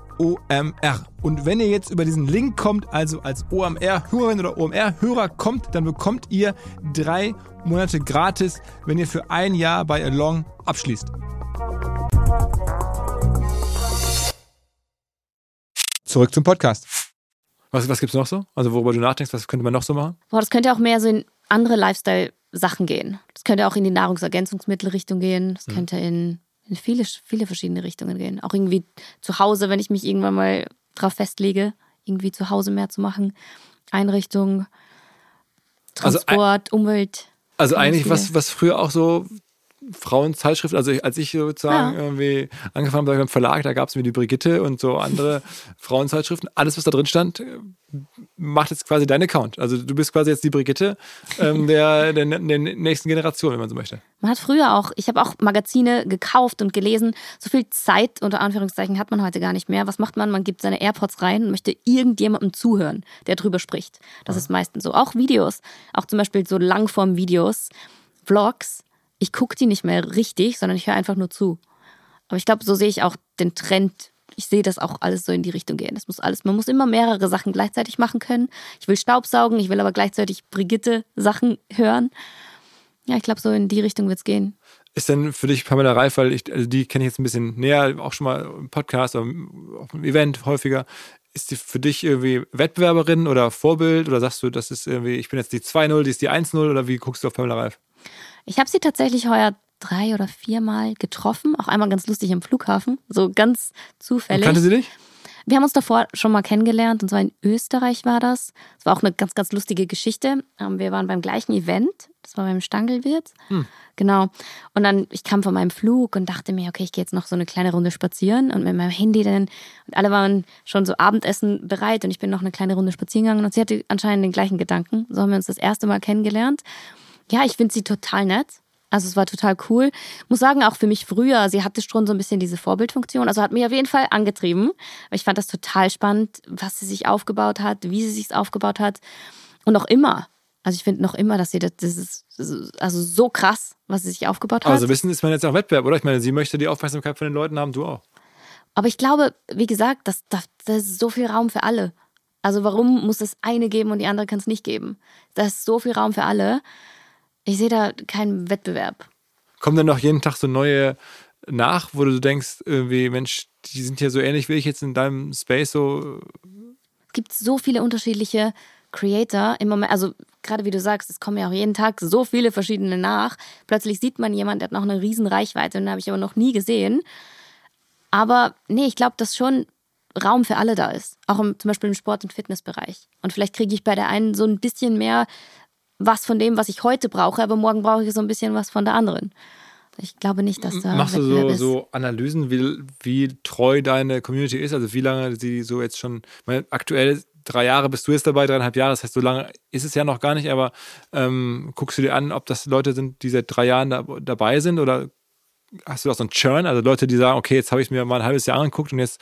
OMR. Und wenn ihr jetzt über diesen Link kommt, also als OMR-Hörerin oder OMR-Hörer kommt, dann bekommt ihr drei Monate gratis, wenn ihr für ein Jahr bei Along abschließt. Zurück zum Podcast. Was, was gibt es noch so? Also worüber du nachdenkst, was könnte man noch so machen? Boah, das könnte auch mehr so in andere Lifestyle-Sachen gehen. Das könnte auch in die Nahrungsergänzungsmittelrichtung gehen. Das könnte in, in viele, viele verschiedene Richtungen gehen. Auch irgendwie zu Hause, wenn ich mich irgendwann mal drauf festlege, irgendwie zu Hause mehr zu machen. Einrichtung, Also Transport, Umwelt. Also eigentlich was, was früher auch so Frauenzeitschriften, also ich, als ich sozusagen Ja. irgendwie angefangen habe beim Verlag, da gab es mir die Brigitte und so andere Frauenzeitschriften. Alles, was da drin stand, macht jetzt quasi dein Account. Also du bist quasi jetzt die Brigitte ähm, der, der, der nächsten Generation, wenn man so möchte. Man hat früher auch, ich habe auch Magazine gekauft und gelesen. So viel Zeit unter Anführungszeichen hat man heute gar nicht mehr. Was macht man? Man gibt seine AirPods rein und möchte irgendjemandem zuhören, der drüber spricht. Das ist meistens so. Auch Videos, auch zum Beispiel so Langform-Videos, Vlogs. Ich gucke die nicht mehr richtig, sondern ich höre einfach nur zu. Aber ich glaube, so sehe ich auch den Trend. Ich sehe das auch alles so in die Richtung gehen. Das muss alles, man muss immer mehrere Sachen gleichzeitig machen können. Ich will Staubsaugen, ich will aber gleichzeitig Brigitte Sachen hören. Ja, ich glaube, so in die Richtung wird es gehen. Ist denn für dich Pamela Reif, weil ich, also die kenne ich jetzt ein bisschen näher, auch schon mal im Podcast oder auf einem Event häufiger. Ist die für dich irgendwie Wettbewerberin oder Vorbild oder sagst du, das ist irgendwie, ich bin jetzt die 2-0, die ist die 1-0 oder wie guckst du auf Pamela Reif? Ich habe sie tatsächlich heuer drei oder viermal getroffen, auch einmal ganz lustig im Flughafen, so ganz zufällig. Kannte sie dich? Wir haben uns davor schon mal kennengelernt und zwar in Österreich war das. Es war auch eine ganz, ganz lustige Geschichte. Ähm, Wir waren beim gleichen Event, das war beim Stangelwirt. Genau. Und dann, ich kam von meinem Flug und dachte mir, okay, ich gehe jetzt noch so eine kleine Runde spazieren und mit meinem Handy dann. Und alle waren schon so Abendessen bereit und ich bin noch eine kleine Runde spazieren gegangen und sie hatte anscheinend den gleichen Gedanken. So haben wir uns das erste Mal kennengelernt. Ja, ich finde sie total nett. Also es war total cool. Muss sagen, auch für mich früher, sie hatte schon so ein bisschen diese Vorbildfunktion. Also hat mich auf jeden Fall angetrieben. Ich fand das total spannend, was sie sich aufgebaut hat, wie sie sich aufgebaut hat. Und noch immer. Also ich finde noch immer, dass sie das, das ist das ist also so krass, was sie sich aufgebaut hat. Also Wissen ist man jetzt auch Wettbewerb, oder? Ich meine, sie möchte die Aufmerksamkeit von den Leuten haben, du auch. Aber ich glaube, wie gesagt, das, das, das ist so viel Raum für alle. Also warum muss es eine geben und die andere kann es nicht geben? Da ist so viel Raum für alle. Ich sehe da keinen Wettbewerb. Kommen dann noch jeden Tag so neue nach, wo du denkst, irgendwie, Mensch, die sind ja so ähnlich wie ich jetzt in deinem Space so. Es gibt so viele unterschiedliche Creator im Moment. Also gerade wie du sagst, es kommen ja auch jeden Tag so viele verschiedene nach. Plötzlich sieht man jemanden, der hat noch eine riesen Reichweite den habe ich aber noch nie gesehen. Aber nee, ich glaube, dass schon Raum für alle da ist. Auch im, zum Beispiel im Sport- und Fitnessbereich. Und vielleicht kriege ich bei der einen so ein bisschen mehr was von dem, was ich heute brauche, aber morgen brauche ich so ein bisschen was von der anderen. Ich glaube nicht, dass da Machst du so, so Analysen, wie, wie treu deine Community ist? Also wie lange sie so jetzt schon, meine, aktuell drei Jahre bist du jetzt dabei, dreieinhalb Jahre, das heißt, so lange ist es ja noch gar nicht, aber ähm, guckst du dir an, ob das Leute sind, die seit drei Jahren da, dabei sind oder hast du auch so einen Churn, also Leute, die sagen, okay, jetzt habe ich mir mal ein halbes Jahr angeguckt und jetzt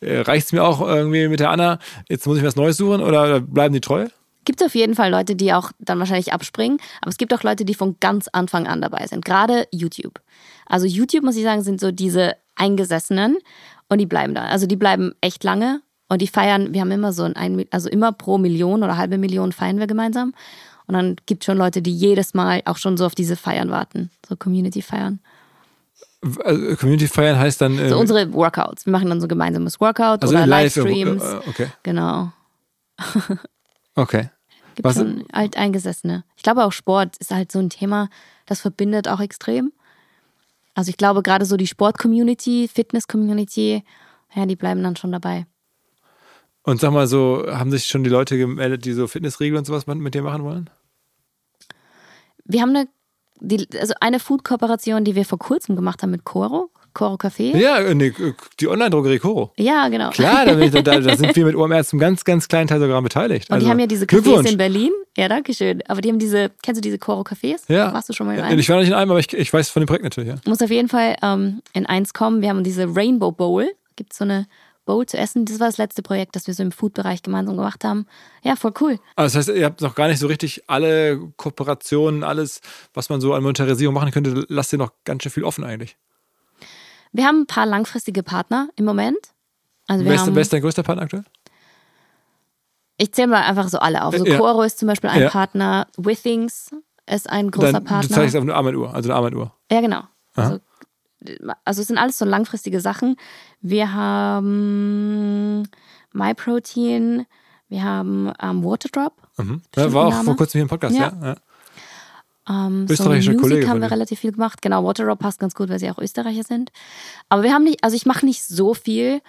äh, reicht es mir auch irgendwie mit der Anna, jetzt muss ich was Neues suchen oder bleiben die treu? Gibt auf jeden Fall Leute, die auch dann wahrscheinlich abspringen, aber es gibt auch Leute, die von ganz Anfang an dabei sind. Gerade YouTube. Also YouTube, muss ich sagen, sind so diese Eingesessenen und die bleiben da. Also die bleiben echt lange und die feiern, wir haben immer so ein, also immer pro Million oder halbe Million feiern wir gemeinsam. Und dann gibt es schon Leute, die jedes Mal auch schon so auf diese Feiern warten, so Community-Feiern. Also Community feiern heißt dann. So unsere Workouts. Wir machen dann so gemeinsames Workout also oder live, Livestreams. äh, okay. Genau. Okay. Gibt Was- schon Alteingesessene. Ich glaube auch Sport ist halt so ein Thema, das verbindet auch extrem. Also ich glaube gerade so die Sport-Community, Fitness-Community, ja, die bleiben dann schon dabei. Und sag mal so, haben sich schon die Leute gemeldet, die so Fitnessregeln und sowas mit dir machen wollen? Wir haben eine, die, also eine Food-Kooperation, die wir vor kurzem gemacht haben mit Coro, Coro Café. Ja, äh, nee, die Online-Drogerie Koro. Ja, genau. Klar, da, da, da sind wir mit OMR zum ganz, ganz kleinen Teil sogar beteiligt. Und Also, die haben ja diese Cafés in Berlin. Ja, danke schön. Aber die haben diese, kennst du diese Coro Cafés? Ja. Warst du schon mal in einem? Ich war nicht in einem, aber ich, ich weiß von dem Projekt natürlich, ja. muss auf jeden Fall ähm, in eins kommen. Wir haben diese Rainbow Bowl. Gibt so eine Bowl zu essen. Das war das letzte Projekt, das wir so im Food-Bereich gemeinsam gemacht haben. Ja, voll cool. Aber das heißt, ihr habt noch gar nicht so richtig alle Kooperationen, alles, was man so an Monetarisierung machen könnte, lasst ihr noch ganz schön viel offen eigentlich. Wir haben ein paar langfristige Partner im Moment. Also Wer ist, haben, wer ist dein größter Partner aktuell? ich zähle mal einfach so alle auf. So Äh, ja. Coro ist zum Beispiel ein Ja. Partner. Withings ist ein großer Dann, Partner. du zeigst auf eine Armbanduhr, also eine Armbanduhr. Ja, genau. Also, also es sind alles so langfristige Sachen. Wir haben MyProtein, wir haben ähm, Waterdrop. Mhm. Ja, war auch Name. vor kurzem hier im Podcast, ja. Ja. Ähm, Österreichischer Sony Kollege Music haben wir relativ viel gemacht. Genau, Waterdrop passt ganz gut, weil sie auch Österreicher sind. Aber wir haben nicht, also ich mache nicht so viel.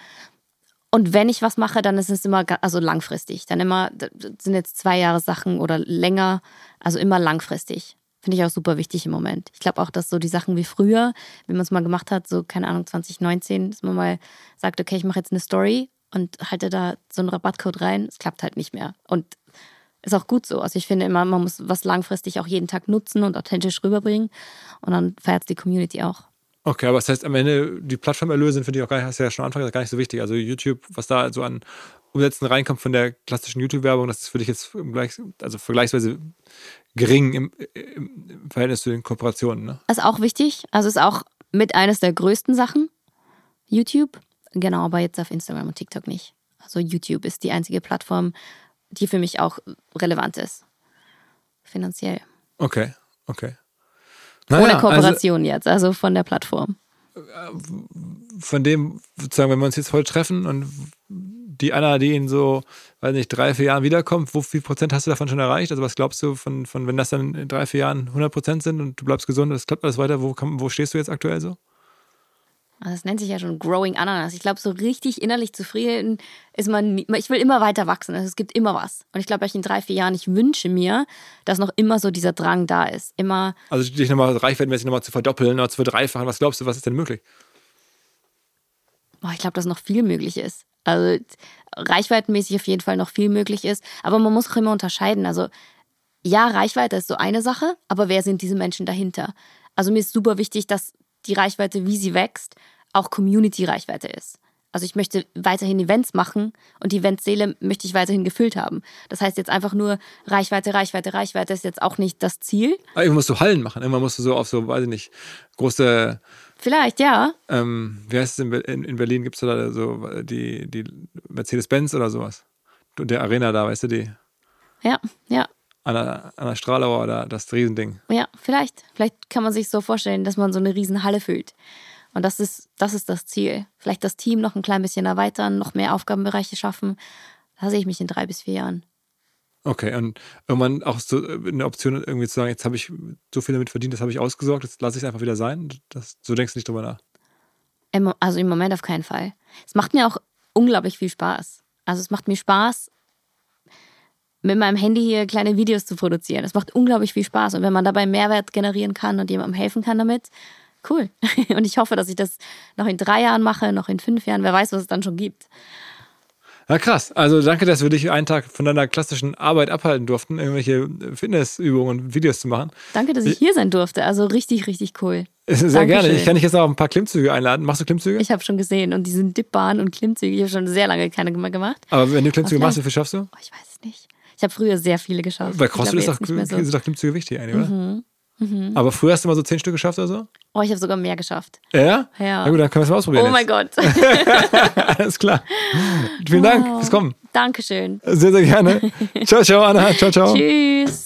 Und wenn ich was mache, dann ist es immer also langfristig. Dann immer, das sind jetzt zwei Jahre Sachen oder länger, also immer langfristig. Finde ich auch super wichtig im Moment. Ich glaube auch, dass so die Sachen wie früher, wenn man es mal gemacht hat, so keine Ahnung, 2019, dass man mal sagt, okay, ich mache jetzt eine Story und halte da so einen Rabattcode rein, es klappt halt nicht mehr. Und ist auch gut so. Also ich finde immer, man muss was langfristig auch jeden Tag nutzen und authentisch rüberbringen. Und dann feiert die Community auch. Okay, aber das heißt am Ende, die Plattformerlöse sind für dich auch gar nicht, hast du ja schon am Anfang gesagt, gar nicht so wichtig. Also YouTube, was da so an Umsätzen reinkommt von der klassischen YouTube-Werbung, das ist für dich jetzt im Gleich, also vergleichsweise gering im, im, im Verhältnis zu den Kooperationen. Ne? Ist auch wichtig. Also ist auch mit eines der größten Sachen. YouTube. Genau, aber jetzt auf Instagram und TikTok nicht. Also YouTube ist die einzige Plattform, die für mich auch relevant ist. Finanziell. Okay, okay. Ohne Naja, also Kooperation jetzt, also von der Plattform. von dem, sozusagen, wenn wir uns jetzt heute treffen und die Anna, die in so, weiß nicht, drei, vier Jahren wiederkommt, wo viel Prozent hast du davon schon erreicht? Also was glaubst du von, von wenn das dann in drei, vier Jahren 100 Prozent sind und du bleibst gesund, das klappt alles weiter, wo, wo stehst du jetzt aktuell so? Also Das nennt sich ja schon Growing Ananas. Ich glaube, so richtig innerlich zufrieden ist man nie. Ich will immer weiter wachsen. Also es gibt immer was. Und ich glaube, in drei, vier Jahren, ich wünsche mir, dass noch immer so dieser Drang da ist. Immer, Also dich nochmal reichwerdenmäßig nochmal zu verdoppeln oder zu verdreifachen, was glaubst du, was ist denn möglich? boah, ich glaube, dass noch viel möglich ist. Also reichweitenmäßig auf jeden Fall noch viel möglich ist. Aber man muss auch immer unterscheiden. Also ja, Reichweite ist so eine Sache, aber wer sind diese Menschen dahinter? Also mir ist super wichtig, dass die Reichweite, wie sie wächst, auch Community-Reichweite ist. Also ich möchte weiterhin Events machen und die Eventseele möchte ich weiterhin gefüllt haben. Das heißt jetzt einfach nur Reichweite, Reichweite, Reichweite ist jetzt auch nicht das Ziel. Ah, Irgendwann musst du Hallen machen, irgendwann musst du so auf so, weiß ich nicht, große, Vielleicht, ja. ähm, wie heißt es in, in, in Berlin, gibt es da so die, die Mercedes-Benz oder sowas? Und der Arena da, weißt du, die Ja, ja. An der, an der Stralauer oder das Riesending. Ja, vielleicht. Vielleicht kann man sich so vorstellen, dass man so eine riesen Halle füllt. Und das ist, das ist das Ziel. Vielleicht das Team noch ein klein bisschen erweitern, noch mehr Aufgabenbereiche schaffen. Da sehe ich mich in drei bis vier Jahren. Okay, und irgendwann auch so äh, eine Option irgendwie zu sagen, jetzt habe ich so viel damit verdient, das habe ich ausgesorgt, jetzt lasse ich es einfach wieder sein. Das, so denkst du nicht drüber nach. Im, also im Moment auf keinen Fall. Es macht mir auch unglaublich viel Spaß. Also es macht mir Spaß, mit meinem Handy hier kleine Videos zu produzieren. Es macht unglaublich viel Spaß. Und wenn man dabei Mehrwert generieren kann und jemandem helfen kann damit, cool. Und ich hoffe, dass ich das noch in drei Jahren mache, noch in fünf Jahren. Wer weiß, was es dann schon gibt. Ja, krass. Also danke, dass wir dich einen Tag von deiner klassischen Arbeit abhalten durften, irgendwelche Fitnessübungen und Videos zu machen. Danke, dass ich hier sein durfte. Also richtig, richtig cool. Sehr Dankeschön. gerne. Ich kann dich jetzt auch auf ein paar Klimmzüge einladen. Machst du Klimmzüge? Ich habe schon gesehen und diese Dipbahn und Klimmzüge, ich habe schon sehr lange keine gemacht. Aber wenn du Klimmzüge machst, wie viel schaffst du? Oh, ich weiß es nicht. Ich habe früher sehr viele geschafft. Bei CrossFit ist doch, so. Mhm, sind doch Klimmzüge wichtig eigentlich, oder? Aber früher hast du mal so zehn Stück geschafft oder so? Oh, ich habe sogar mehr geschafft. Ja? Ja. Na gut, dann können wir es mal ausprobieren. Oh mein jetzt. Gott. Alles klar. Vielen Dank fürs Kommen. Dankeschön. Sehr, sehr gerne. ciao, ciao, Anna. Ciao, ciao. Tschüss.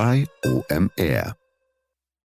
bei OMR.